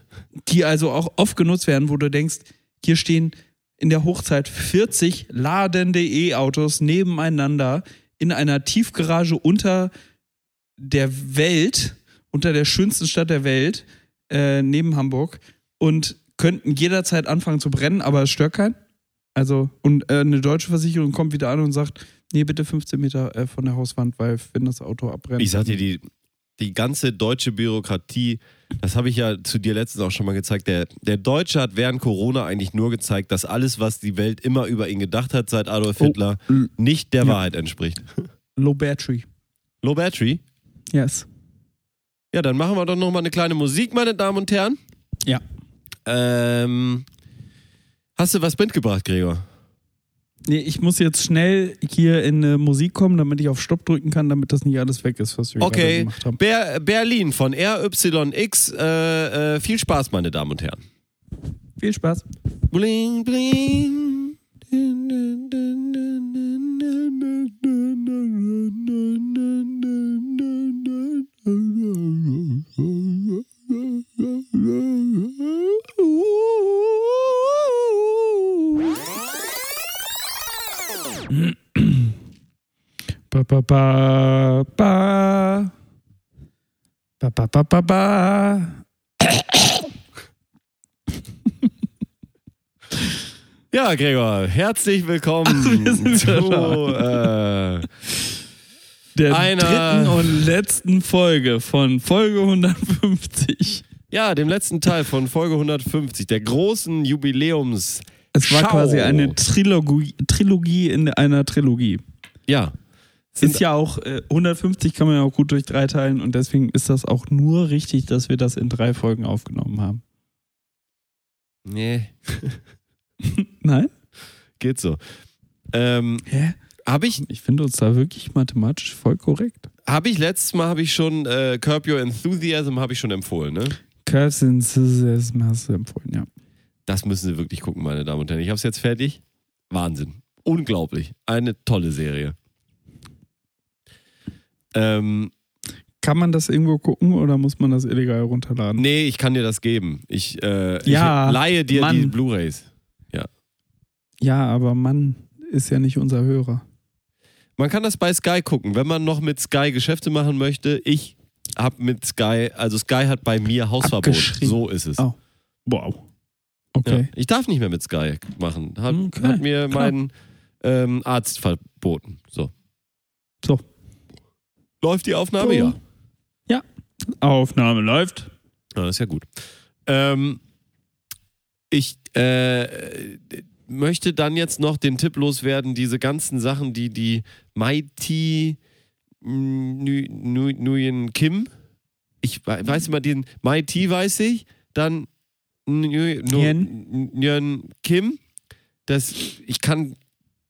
die also auch oft genutzt werden, wo du denkst, hier stehen in der Hochzeit 40 ladende E-Autos nebeneinander in einer Tiefgarage unter der Welt, unter der schönsten Stadt der Welt, äh, neben Hamburg und könnten jederzeit anfangen zu brennen, aber es stört keinen. Also, und äh, eine deutsche Versicherung kommt wieder an und sagt, nee, bitte 15 Meter äh, von der Hauswand, weil wenn das Auto abbrennt. Ich sag dir, die, die ganze deutsche Bürokratie, das habe ich ja zu dir letztens auch schon mal gezeigt, der, der Deutsche hat während Corona eigentlich nur gezeigt, dass alles, was die Welt immer über ihn gedacht hat seit Adolf Oh, Hitler, l- nicht der ja. Wahrheit entspricht. Low Battery. Low Battery? Yes. Ja, dann machen wir doch nochmal eine kleine Musik, meine Damen und Herren. Ja. Ähm, hast du was mitgebracht, Gregor? Nee, ich muss jetzt schnell hier in äh, Musik kommen, damit ich auf Stopp drücken kann, damit das nicht alles weg ist, was wir okay. gemacht haben. Ber Berlin von RYX. Äh, äh, viel Spaß, meine Damen und Herren. Viel Spaß. Bling, bling. Ba, ba, ba, ba. Ba, ba, ba, ba, ba. Ja, Gregor, herzlich willkommen wir sind zu äh, Der dritten und letzten Folge von Folge 150. ja, dem letzten Teil von Folge 150, der großen Jubiläums. Es war Schau. quasi eine Trilogie, Trilogie in einer Trilogie. Ja, Es ist ja auch, äh, 150 kann man ja auch gut durch drei teilen und deswegen ist das auch nur richtig, dass wir das in drei Folgen aufgenommen haben. nee, Nein? geht so. Ähm, Hä? habe ich, Ich finde uns da wirklich mathematisch voll korrekt. hab ich letztes Mal habe ich schon äh, Curb Your Enthusiasm habe ich schon empfohlen, ne? Curves in Scissors hast du empfohlen, ja. Das müssen Sie wirklich gucken, meine Damen und Herren. Ich habe es jetzt fertig. Wahnsinn. Unglaublich. Eine tolle Serie. Ähm, Kann man das irgendwo gucken oder muss man das illegal runterladen? nee, ich kann dir das geben. Ich, äh, Ja, ich leihe dir Mann. die Blu-Rays. Ja, aber Mann ist ja nicht unser Hörer. Man kann das bei Sky gucken, wenn man noch mit Sky Geschäfte machen möchte. Ich habe mit Sky, also Sky hat bei mir Hausverbot. So ist es. Oh. Wow. Ja. Okay. Ich darf nicht mehr mit Sky machen. Hat, Okay, hat mir klar. mein ähm, Arzt verboten. So. So. Läuft die Aufnahme? So. Ja. Ja. Aufnahme läuft. Ja, das ist ja gut. Ähm, ich äh, möchte dann jetzt noch den Tipp loswerden, diese ganzen Sachen, die die Mighty Nguyen Ngu- Nguyen Kim, ich we- weiß immer den Mighty weiß ich, dann Nguyen. Kim, das, ich kann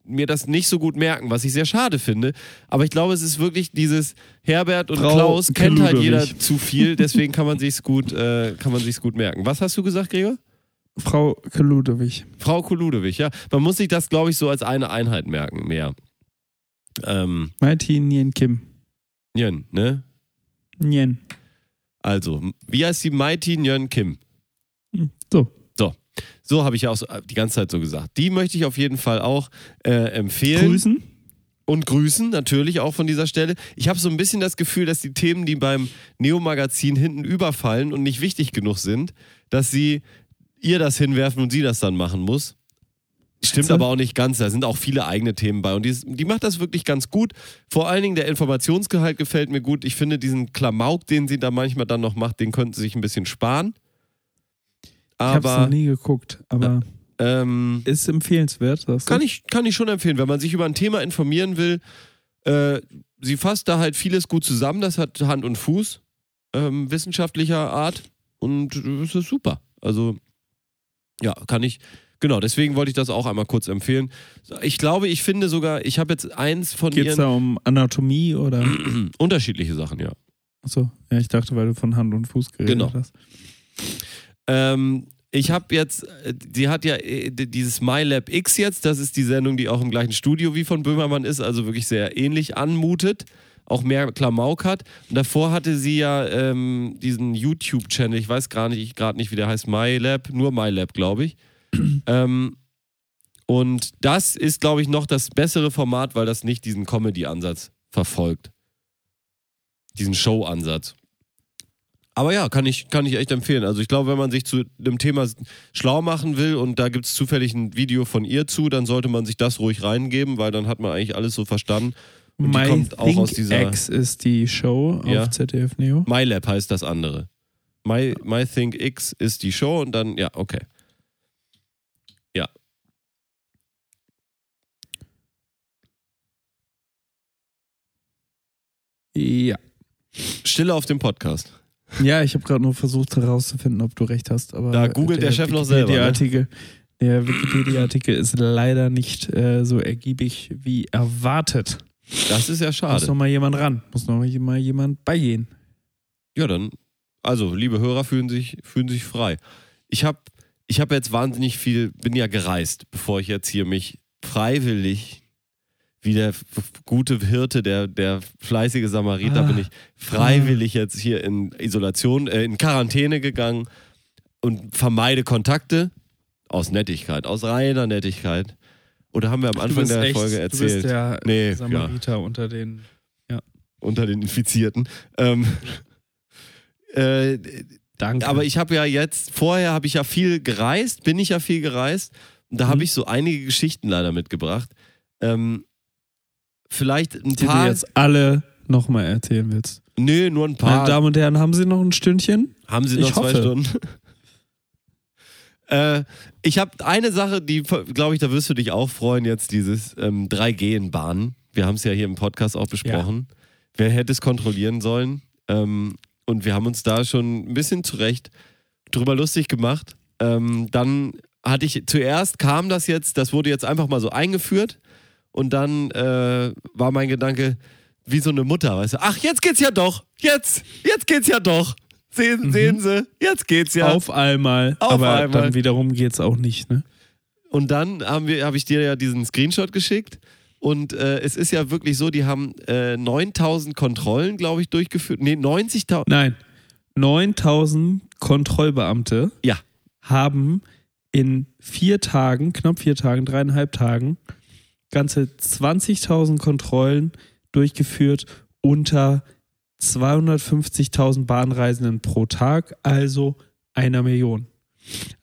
mir das nicht so gut merken, was ich sehr schade finde. Aber ich glaube, es ist wirklich dieses Herbert und Frau Klaus kennt halt jeder Ludwig. zu viel, deswegen kann man sich's gut, äh, kann man sich's gut merken. Was hast du gesagt, Gregor? Frau Ludewig. Frau Kuludewig, ja. Man muss sich das, glaube ich, so als eine Einheit merken, mehr. Ähm, Mighty Nien Kim. Nyen, ne? Nien. Also, wie heißt die Mighty Nyen Kim? So. So habe ich ja auch so, die ganze Zeit so gesagt. Die möchte ich auf jeden Fall auch äh, empfehlen. Grüßen. und grüßen natürlich auch von dieser Stelle. Ich habe so ein bisschen das Gefühl, dass die Themen, die beim Neo-Magazin hinten überfallen und nicht wichtig genug sind, dass sie ihr das hinwerfen und sie das dann machen muss. Stimmt aber auch nicht ganz. Da sind auch viele eigene Themen bei. Und die, die macht das wirklich ganz gut. Vor allen Dingen der Informationsgehalt gefällt mir gut. Ich finde diesen Klamauk, den sie da manchmal dann noch macht, den könnten sie sich ein bisschen sparen. Ich habe es noch Aber nie geguckt, aber ähm, ist empfehlenswert. kann ich, kann ich schon empfehlen, wenn man sich über ein Thema informieren will. Äh, sie fasst da halt vieles gut zusammen. Das hat Hand und Fuß, ähm, wissenschaftlicher Art. Und es ist super. Also, ja, kann ich. Genau, deswegen wollte ich das auch einmal kurz empfehlen. Ich glaube, ich finde sogar, ich habe jetzt eins von Geht es ihren da um Anatomie oder? unterschiedliche Sachen, ja. Achso, ja, ich dachte, weil du von Hand und Fuß geredet Genau. hast. Ähm, ich habe jetzt, äh, sie hat ja äh, dieses MyLab X jetzt, das ist die Sendung, die auch im gleichen Studio wie von Böhmermann ist, also wirklich sehr ähnlich anmutet, auch mehr Klamauk hat. Und davor hatte sie ja ähm, diesen YouTube-Channel, ich weiß gar nicht, gerade nicht, wie der heißt, MyLab, nur MyLab, glaube ich. ähm, und das ist, glaube ich, noch das bessere Format, weil das nicht diesen Comedy-Ansatz verfolgt. Diesen Show-Ansatz. Aber ja, kann ich, kann ich echt empfehlen. Also ich glaube, wenn man sich zu dem Thema schlau machen will und da gibt es zufällig ein Video von ihr zu, dann sollte man sich das ruhig reingeben, weil dann hat man eigentlich alles so verstanden. Und die My kommt auch Think aus dieser- X ist die Show Ja. auf ZDF Neo. MyLab heißt das andere. My, My Think X ist die Show und dann, ja, okay. Ja. Ja. Stille auf dem Podcast. Ja, ich habe gerade nur versucht herauszufinden, ob du recht hast, aber Da googelt der Chef noch selber, ne? Wikipedia-Artikel- Der Wikipedia-Artikel ist leider nicht äh, so ergiebig wie erwartet. Das ist ja Muss schade. noch mal jemand ran. Muss noch mal jemand beigehen. Ja, dann, also, liebe Hörer fühlen sich, fühlen sich frei. Ich habe ich hab jetzt wahnsinnig viel, bin ja gereist, bevor ich jetzt hier mich freiwillig, wie der gute Hirte, der, der fleißige Samariter, Ah. bin ich freiwillig jetzt hier in Isolation, äh, in Quarantäne gegangen und vermeide Kontakte aus Nettigkeit, aus reiner Nettigkeit. Oder haben wir am Du Anfang der echt, Folge du erzählt? bist der Nee, ja. Samariter unter den. Unter den Infizierten. Ähm, äh, Danke. aber ich habe ja jetzt, vorher habe ich ja viel gereist, bin ich ja viel gereist. Und da Mhm. habe ich so einige Geschichten leider mitgebracht. Ähm, vielleicht ein die du paar. jetzt alle nochmal erzählen willst. Nö, nur ein Meine paar. Damen und Herren, haben Sie noch ein Stündchen? Haben Sie Ich noch zwei hoffe. Stunden? äh, ich habe eine Sache, die, glaube ich, da wirst du dich auch freuen, jetzt dieses ähm, 3G in Bahnen. Wir haben es ja hier im Podcast auch besprochen. Wer hätte es kontrollieren sollen? Ähm, und wir haben uns da schon ein bisschen zurecht drüber lustig gemacht. Ähm, dann hatte ich, zuerst kam das jetzt, das wurde jetzt einfach mal so eingeführt. Und dann äh, war mein Gedanke, wie so eine Mutter, weißt du, ach, jetzt geht's ja doch, jetzt, jetzt geht's ja doch. Sehen, Mhm. sehen Sie, jetzt geht's ja. Auf einmal. Auf aber einmal. dann wiederum geht's auch nicht, ne? Und dann haben wir, habe ich dir ja diesen Screenshot geschickt. Und äh, es ist ja wirklich so, die haben äh, 9000 Kontrollen, glaube ich, durchgeführt. Nee, 90.000. Nein. 9000 Kontrollbeamte Ja. haben in vier Tagen, knapp vier Tagen, dreieinhalb Tagen, ganze 20.000 Kontrollen durchgeführt unter 250.000 Bahnreisenden pro Tag, also einer Million.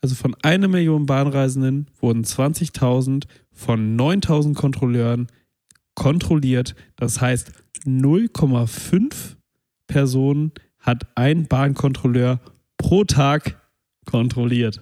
Also von einer Million Bahnreisenden wurden 20.000 von 9.000 Kontrolleuren kontrolliert. Das heißt, 0,5 Personen hat ein Bahnkontrolleur pro Tag kontrolliert.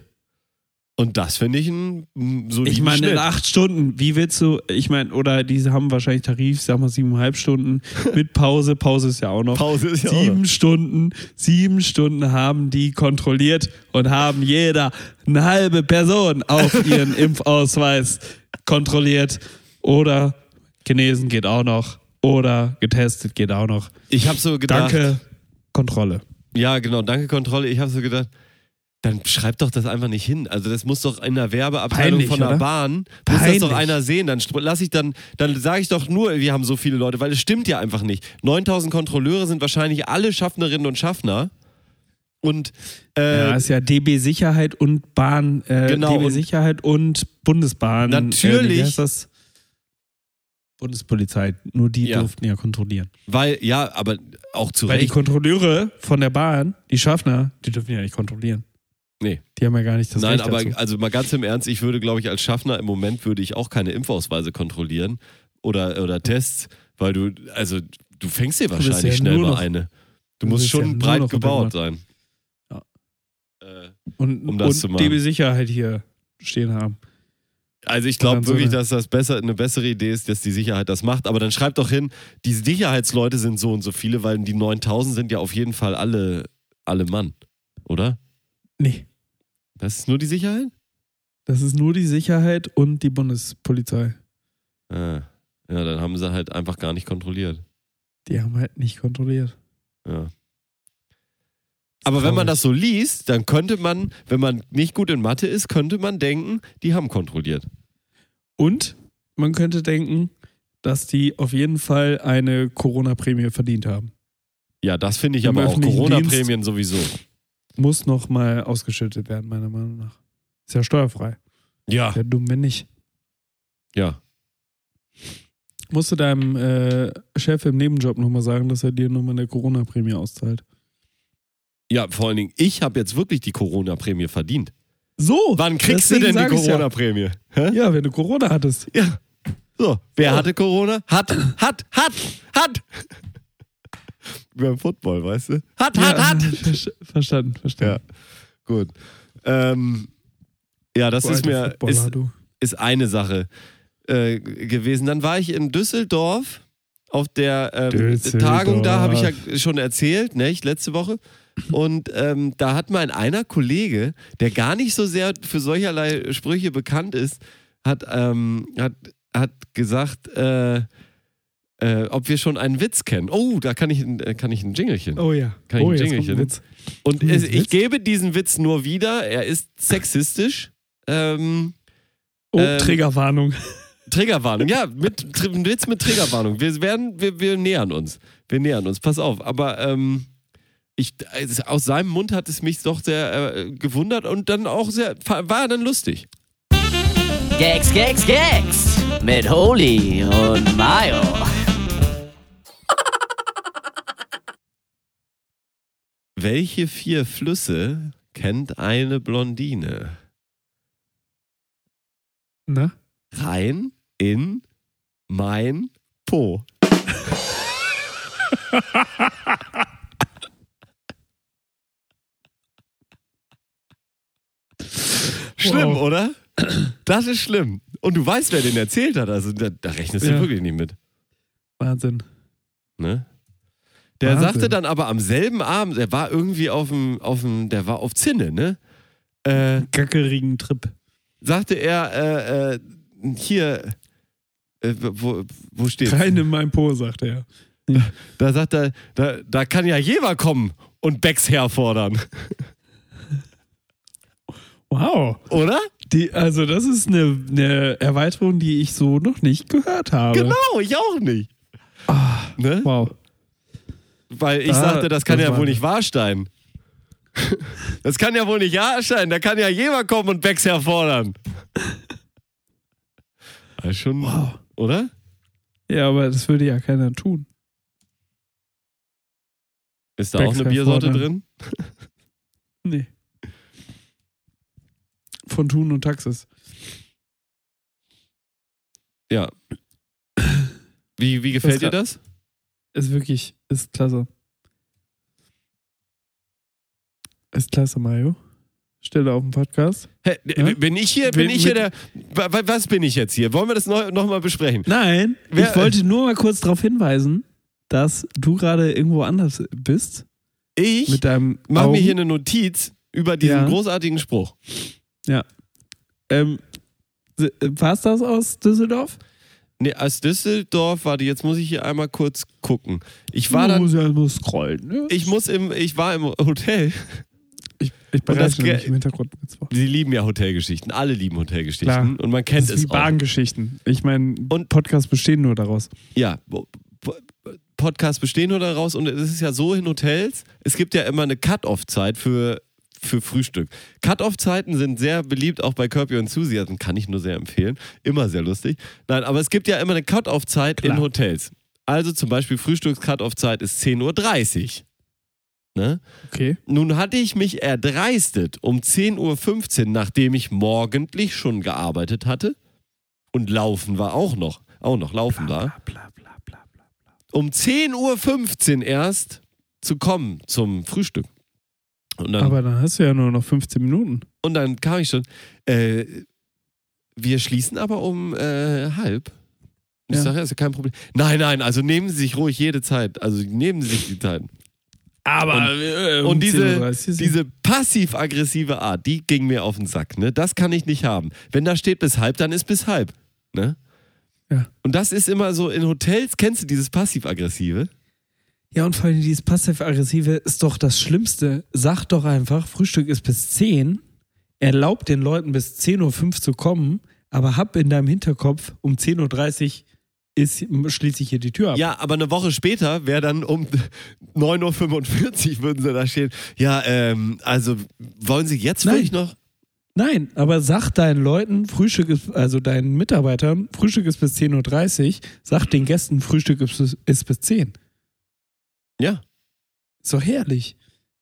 Und das finde ich ein soliden Ich meine, in acht Stunden, wie willst du, ich meine, oder diese haben wahrscheinlich Tarif, sag mal siebeneinhalb Stunden mit Pause, Pause ist ja auch noch. Pause ist ja auch sieben noch. Stunden, sieben Stunden haben die kontrolliert und haben jeder eine halbe Person auf ihren Impfausweis kontrolliert. Oder genesen geht auch noch. Oder getestet geht auch noch. Ich habe so gedacht, Danke, Kontrolle. ja genau, danke Kontrolle. Ich habe so gedacht, dann schreib doch das einfach nicht hin. Also das muss doch in der Werbeabteilung Peinlich, von der oder? Bahn, muss das doch einer sehen. Dann sp- lass ich dann, dann sage ich doch nur, wir haben so viele Leute, weil es stimmt ja einfach nicht. 9000 Kontrolleure sind wahrscheinlich alle Schaffnerinnen und Schaffner. Und äh, Ja, ist ja DB Sicherheit und Bahn, äh, Genau, DB und- Sicherheit und Bundesbahn. Natürlich. Äh, wie heißt das? Bundespolizei. Nur die Ja. durften ja kontrollieren. weil, ja, aber auch zu Weil die Recht. Kontrolleure von der Bahn, die Schaffner, die dürfen ja nicht kontrollieren. Nee. Die haben ja gar nicht das Nein, Recht aber dazu. also mal ganz im Ernst, ich würde, glaube ich, als Schaffner im Moment würde ich auch keine Impfausweise kontrollieren oder, oder Tests, weil du, also du fängst dir wahrscheinlich ja schnell nur mal noch- eine. Du du musst ja schon nur breit gebaut sein. Ja. Äh, und, um das und. DB Sicherheit hier stehen haben. Also ich glaube wirklich, dass das besser, eine bessere Idee ist, dass die Sicherheit das macht. Aber dann schreibt doch hin, die Sicherheitsleute sind so und so viele, weil die 9000 sind ja auf jeden Fall alle, alle Mann, oder? Nee, Das ist nur die Sicherheit? das ist nur die Sicherheit und die Bundespolizei. Ah. Ja, dann haben sie halt einfach gar nicht kontrolliert. Die haben halt nicht kontrolliert. Ja. Aber wenn man das so liest, dann könnte man, wenn man nicht gut in Mathe ist, könnte man denken, die haben kontrolliert. Und man könnte denken, dass die auf jeden Fall eine Corona-Prämie verdient haben. Ja, das finde ich Im aber auch Corona-Prämien sowieso. Muss noch mal ausgeschüttet werden, meiner Meinung nach. Ist ja steuerfrei. Ja. Wäre dumm, wenn nicht. Ja. Musst du deinem äh, Chef im Nebenjob nochmal sagen, dass er dir nochmal eine Corona-Prämie auszahlt. Ja, vor allen Dingen, ich habe jetzt wirklich die Corona-Prämie verdient. So! Wann kriegst du denn die ja. Corona-Prämie? Hä? Ja, wenn du Corona hattest. Ja. So, wer So. hatte Corona? Hat, hat, hat, hat. Beim Football, weißt du? Hat, hat, ja, hat. ver- Verstanden, verstanden. Gut. Ähm, ja, das Du ist mir ist, ist eine Sache äh, gewesen. Dann war ich in Düsseldorf auf der ähm, Düsseldorf. Tagung, da habe ich ja schon erzählt, nicht, letzte Woche. Und ähm, da hat mein einer Kollege, der gar nicht so sehr für solcherlei Sprüche bekannt ist, hat, ähm, hat, hat gesagt, äh, äh, ob wir schon einen Witz kennen. Oh, da kann ich, ein- äh, kann ich ein Jingelchen. Oh ja. Kann ich oh, ein jetzt kommt Jingelchen? ein Witz. Und es, ich gebe diesen Witz nur wieder. Er ist sexistisch. Ähm, Oh, Ähm, Triggerwarnung. Triggerwarnung, ja, mit, Tr- ein Witz mit Triggerwarnung. Wir werden, wir, wir nähern uns. Wir nähern uns, pass auf. Aber ähm, ich, also aus seinem Mund hat es mich doch sehr äh, gewundert und dann auch sehr, war dann lustig. Gags, Gags, Gags mit Holy und Mayo. Welche vier Flüsse kennt eine Blondine? Na? Rhein, in, Main, Po. Schlimm, Wow. oder? Das ist schlimm. Und du weißt, wer den erzählt hat. Also da, da rechnest du Ja. wirklich nicht mit. Wahnsinn. Ne? Der Wahnsinn. sagte dann aber am selben Abend, er war irgendwie auf dem, auf dem der war auf Zinne, ne? Äh, Gackerigen Trip. sagte er, äh, äh, hier, äh, wo, wo steht Rein in mein Po, sagt er. Da sagt er, da, da kann ja jeder kommen und Becks herfordern, Wow. oder? Die, also, das ist eine, eine Erweiterung, die ich so noch nicht gehört habe. Genau, ich auch nicht. Ne? Wow. Weil ich Da- sagte, das kann das ja wohl nicht wahr sein. Das kann ja wohl nicht wahr sein. Da kann ja jeder kommen und Becks herfordern. Ist schon, Wow. oder? Ja, aber das würde ja keiner tun. Ist da auch Becks eine Biersorte drin? Nee. Von Thun und Taxis. Ja. Wie, wie gefällt Das dir das? Ist wirklich, ist klasse. Ist klasse, Mario. Stelle auf dem Podcast. Hä, Ja? Bin ich hier, bin ich hier der, wa- wa- was bin ich jetzt hier? Wollen wir das noch, noch mal besprechen? Nein, Wer- ich wollte nur mal kurz darauf hinweisen, dass du gerade irgendwo anders bist. Ich Mit deinem mache Augen. mir hier eine Notiz über diesen Ja. großartigen Spruch. Ähm, war es das aus Düsseldorf? Nee, aus Düsseldorf, warte, jetzt muss ich hier einmal kurz gucken. Ich war dann, musst ja nur scrollen. Ne? ich muss im, ich war im Hotel. ich, ich das bereite nämlich im Hintergrund. Sie lieben ja Hotelgeschichten. Alle lieben Hotelgeschichten. Klar. Und man Das kennt ist wie es auch. Bahngeschichten. Ich meine, Und- Podcasts bestehen nur daraus. Ja, Podcasts bestehen nur daraus und es ist ja so in Hotels, es gibt ja immer eine Cut-Off-Zeit für, für Frühstück. Cut-Off-Zeiten sind sehr beliebt, auch bei Kirby und Enthusiasm, kann ich nur sehr empfehlen. Immer sehr lustig. Nein, aber es gibt ja immer eine Cut-Off-Zeit in. Hotels. Also zum Beispiel Frühstücks-Cut-Off-Zeit ist 10.30 Uhr. Ne? Okay. Nun hatte ich mich erdreistet um 10.15 Uhr, nachdem ich morgendlich schon gearbeitet hatte und laufen war auch noch, auch noch laufen war Bla, bla, bla, bla. um 10.15 Uhr erst zu kommen zum Frühstück. Dann, Aber dann hast du ja nur noch 15 Minuten. und dann kam ich schon, äh, wir schließen aber um äh, halb. Und Ich Ja. sage, ja, ist ja kein Problem. Nein, nein, also nehmen Sie sich ruhig jede Zeit. Also nehmen Sie sich die Zeit. Aber Und- äh, und diese- 10.30 Uhr Diese passiv-aggressive Art, die ging mir auf den Sack. Ne? Das kann ich nicht haben. Wenn da steht bis halb, dann ist bis halb. Ne? Ja. Und das ist immer so, in Hotels kennst du dieses passiv-aggressive? Ja, und vor allem dieses passiv-aggressive ist doch das Schlimmste. Sag doch einfach, Frühstück ist bis 10, erlaubt den Leuten bis 10.05 Uhr zu kommen, aber hab in deinem Hinterkopf, um 10.30 Uhr ist, schließe ich hier die Tür ab. Ja, aber eine Woche später wäre dann um 9.45 Uhr würden sie da stehen. Ja, ähm, also wollen Sie jetzt Nein. wirklich noch? Nein, aber sag deinen Leuten, Frühstück ist, also deinen Mitarbeitern, Frühstück ist bis 10.30 Uhr, sag den Gästen, Frühstück ist, bis- ist bis 10. Ja. Ist doch herrlich.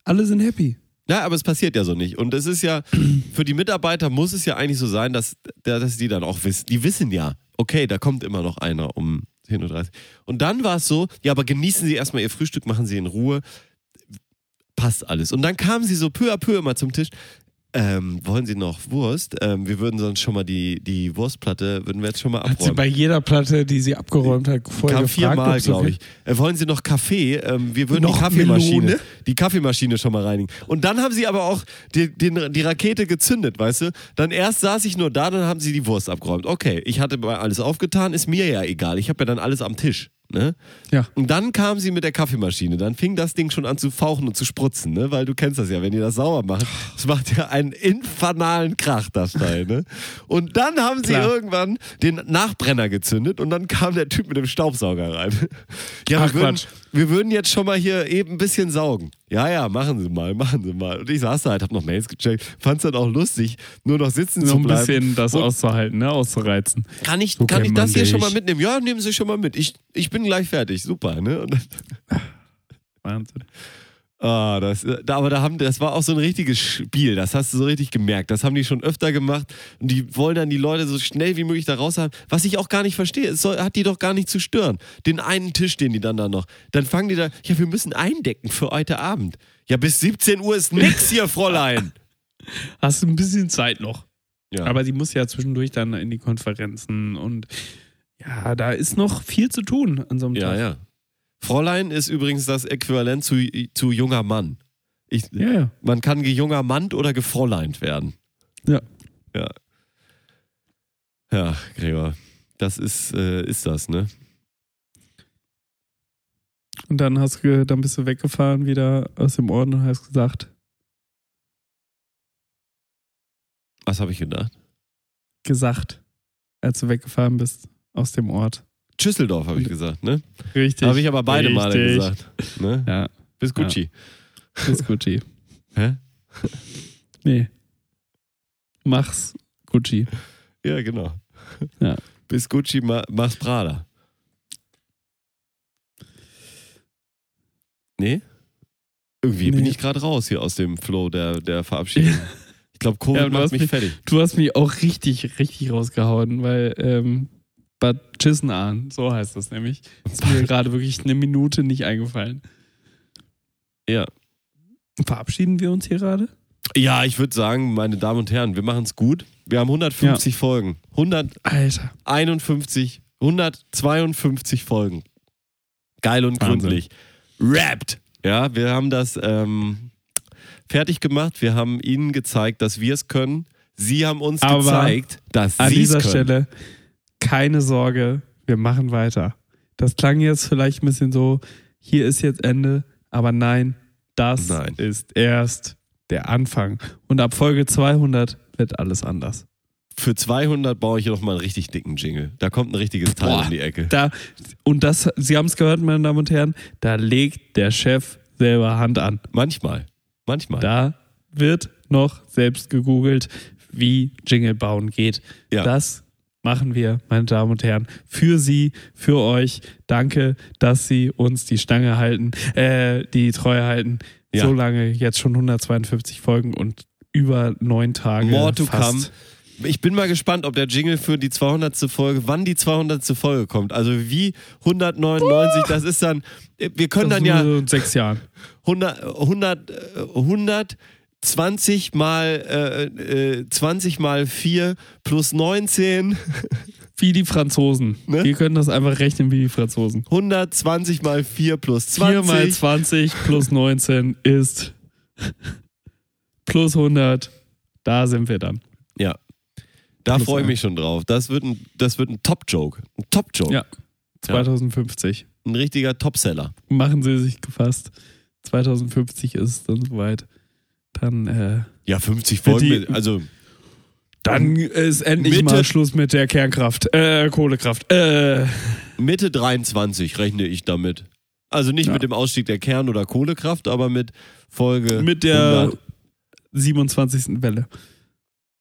Alle sind happy. Ja, aber es passiert ja so nicht. Und es ist ja, für die Mitarbeiter muss es ja eigentlich so sein, dass, dass die dann auch wissen. Die wissen ja, okay, da kommt immer noch einer um 10.30 Uhr. Und dann war es so, ja, aber genießen Sie erstmal Ihr Frühstück, machen Sie in Ruhe. Passt alles. Und dann kamen sie so peu à peu immer zum Tisch. Ähm, wollen Sie noch Wurst? Ähm, wir würden sonst schon mal die, die Wurstplatte, würden wir jetzt schon mal Hat sie abräumen. bei jeder Platte, die sie abgeräumt hat, vorher Kam gefragt, viermal, glaube ich. Äh, wollen Sie noch Kaffee? Ähm, wir würden Noch die Kaffeemaschine, Melone? die Kaffeemaschine schon mal reinigen. Und dann haben sie aber auch die, den, die Rakete gezündet, weißt du? Dann erst saß ich nur da, dann haben sie die Wurst abgeräumt. Okay, ich hatte mal alles aufgetan, ist mir ja egal. Ich habe ja dann alles am Tisch. Ne? Ja. Und dann kam sie mit der Kaffeemaschine. Dann fing das Ding schon an zu fauchen und zu spritzen, ne? Weil du kennst das ja, wenn die das sauer machen. Das macht ja einen infernalen Krach, das Teil, ne? Und dann haben sie Klar. irgendwann den Nachbrenner gezündet und dann kam der Typ mit dem Staubsauger rein. Ja, Ach, wir würden, Quatsch. Wir würden jetzt schon mal hier eben ein bisschen saugen. Ja, ja, machen Sie mal, machen Sie mal. Und ich saß da halt, hab noch Mails gecheckt, fand's dann auch lustig, nur noch sitzen Noch zu ein bleiben. bisschen das Und- auszuhalten, ne? auszureizen. Kann ich, So kann ich das hier schon mal dich. mitnehmen? Ja, nehmen Sie schon mal mit. Ich, ich bin gleich fertig. Super, ne? Wahnsinn. Ah, das, da, aber da haben, das war auch so ein richtiges Spiel, das hast du so richtig gemerkt. Das haben die schon öfter gemacht und die wollen dann die Leute so schnell wie möglich da raus haben. Was ich auch gar nicht verstehe, es soll, hat die doch gar nicht zu stören. Den einen Tisch, den die dann da noch. Dann fangen die da, ja, wir müssen eindecken für heute Abend. Ja, bis 17 Uhr ist nix hier, Fräulein. Hast du ein bisschen Zeit noch. Ja. Aber sie muss ja zwischendurch dann in die Konferenzen und ja, da ist noch viel zu tun an so einem ja, Tag. ja. Fräulein ist übrigens das Äquivalent zu, zu junger Mann. Ich, Ja, ja. Man kann gejunger Mann oder gefräuleint werden. Ja. Ja. Ja, Gregor. Das ist, äh, ist das, ne? Und dann hast du, dann bist du weggefahren wieder aus dem Ort und hast gesagt, Was habe ich gedacht? gesagt, als du weggefahren bist aus dem Ort. Schüsseldorf habe ich gesagt, ne? Richtig. Habe ich aber beide Male Richtig. gesagt. Ne? Ja, Bis Gucci. ist Gucci. Hä? Nee. Mach's Gucci. Ja, genau. Ja. Bis Gucci ma mach's Prada. Nee? Irgendwie bin Nee. ich gerade raus hier aus dem Flow der, der Verabschiedung. Ich glaube, Covid Ja, du macht hast mich mich- fertig. Du hast mich auch richtig, richtig rausgehauen, weil ähm, Bad Chissenahn, so heißt das nämlich, ist mir gerade wirklich eine Minute nicht eingefallen. Ja. Verabschieden wir uns hier gerade? Ja, ich würde sagen, meine Damen und Herren, wir machen es gut. Wir haben 150 Folgen. 151, Alter. 152 Folgen. Geil und Wahnsinn. gründlich. Rappt. Ja, wir haben das ähm, fertig gemacht. Wir haben Ihnen gezeigt, dass wir es können. Sie haben uns Aber gezeigt, dass An Sie es dieser können. Stelle keine Sorge, wir machen weiter. Das klang jetzt vielleicht ein bisschen so, hier ist jetzt Ende, aber nein, das Nein. ist erst der Anfang. Und ab Folge 200 wird alles anders. Für 200 baue ich noch mal einen richtig dicken Jingle. Da kommt ein richtiges Teil Boah. um die Ecke. Da, und das, Sie haben es gehört, meine Damen und Herren, da legt der Chef selber Hand an. Manchmal. Manchmal. Da wird noch selbst gegoogelt, wie Jingle bauen geht. Ja. Das machen wir, meine Damen und Herren, für Sie, für euch. Danke, dass Sie uns die Stange halten, äh, die Treue halten. Ja. So lange, jetzt schon 152 Folgen und über neun Tage. More to fast. come. Ich bin mal gespannt, ob der Jingle für die 200. Folge, wann die 200. Folge kommt. Also wie 199, oh. das ist dann, wir können das dann ja. So in sechs Jahren. 100, 100, 100 20 mal, äh, äh, 20 mal 4 plus 19. Wie die Franzosen. Ne? Wir können das einfach rechnen wie die Franzosen. 120 mal 4 plus 20. 4 mal 20 plus 19 ist plus 100. Da sind wir dann. Ja. Da freue ich mich schon drauf. Das wird ein, das wird ein Top-Joke. Ein Top-Joke. Ja. 2050. Ja. Ein richtiger Topseller. Machen Sie sich gefasst. 2050 ist es dann soweit. Dann, äh, Ja, 50 Folgen. die- mit, also dann ist endlich Mitte- mal Schluss mit der Kernkraft. Äh, Kohlekraft. Äh, Mitte 23 rechne ich damit. Also nicht Ja. mit dem Ausstieg der Kern- oder Kohlekraft, aber mit Folge mit der 100. 27. Welle.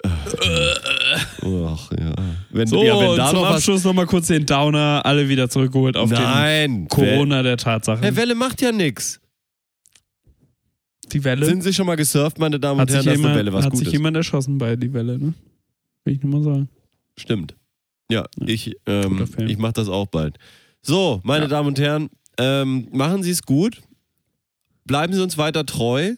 Ach, ja. Wenn, So, ja, wenn da zum noch. Abschluss nochmal kurz den Downer. Alle wieder zurückgeholt auf Nein, den Corona der Tatsachen. Herr Welle macht ja nichts. Die Welle. Sind Sie schon mal gesurft, meine Damen und Herren, jemand, Welle was hat Gutes sich jemand erschossen bei die Welle, ne? Will ich nur mal sagen. Stimmt. Ja, ich, Guter ähm, ich mache das auch bald. So, meine Ja. Damen und Herren, ähm, machen Sie es gut. Bleiben Sie uns weiter treu.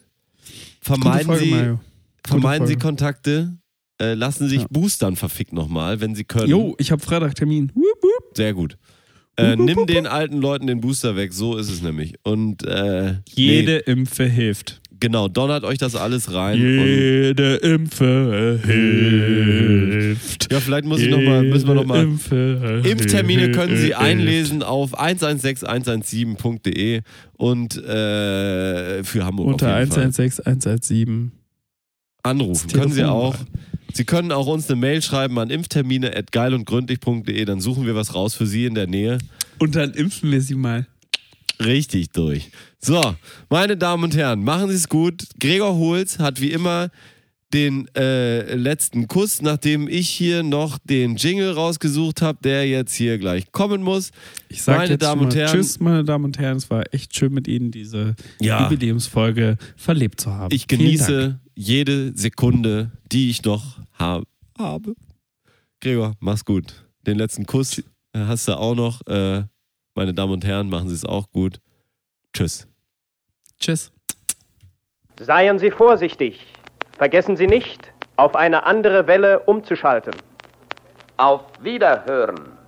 Vermeiden Folge, Sie, Mario. vermeiden Sie. Kontakte. Äh, lassen Sie sich Ja. boostern, verfickt nochmal, wenn Sie können. Jo, ich habe Freitag Termin. Wup, wup. Sehr gut. Äh, nimm den alten Leuten den Booster weg, so ist es nämlich. Und äh, Jede Impfe hilft. Genau, donnert euch das alles rein. Und, Jede Impfe hilft. ja, vielleicht muss ich noch mal, müssen wir nochmal. Impfe Impftermine können Sie einlesen auf 116117.de und äh, für Hamburg Unter auf jeden Fall. 116 117. anrufen. Das Können Sie auch. Sie können auch uns eine Mail schreiben an impftermine@geilundgründlich.de, dann suchen wir was raus für Sie in der Nähe. Und dann impfen wir sie mal. Richtig durch. So, meine Damen und Herren, machen Sie es gut. Gregor Holz hat wie immer den äh, letzten Kuss, nachdem ich hier noch den Jingle rausgesucht habe, der jetzt hier gleich kommen muss. Ich sage Meine jetzt Damen und Herren. Tschüss, meine Damen und Herren. Es war echt schön mit Ihnen, diese Ja. Jubiläumsfolge verlebt zu haben. Ich genieße jede Sekunde, die ich noch hab, habe. Gregor, mach's gut. Den letzten Kuss äh, hast du auch noch. Äh, meine Damen und Herren, machen Sie es auch gut. Tschüss. Tschüss. Seien Sie vorsichtig. Vergessen Sie nicht, auf eine andere Welle umzuschalten. Auf Wiederhören.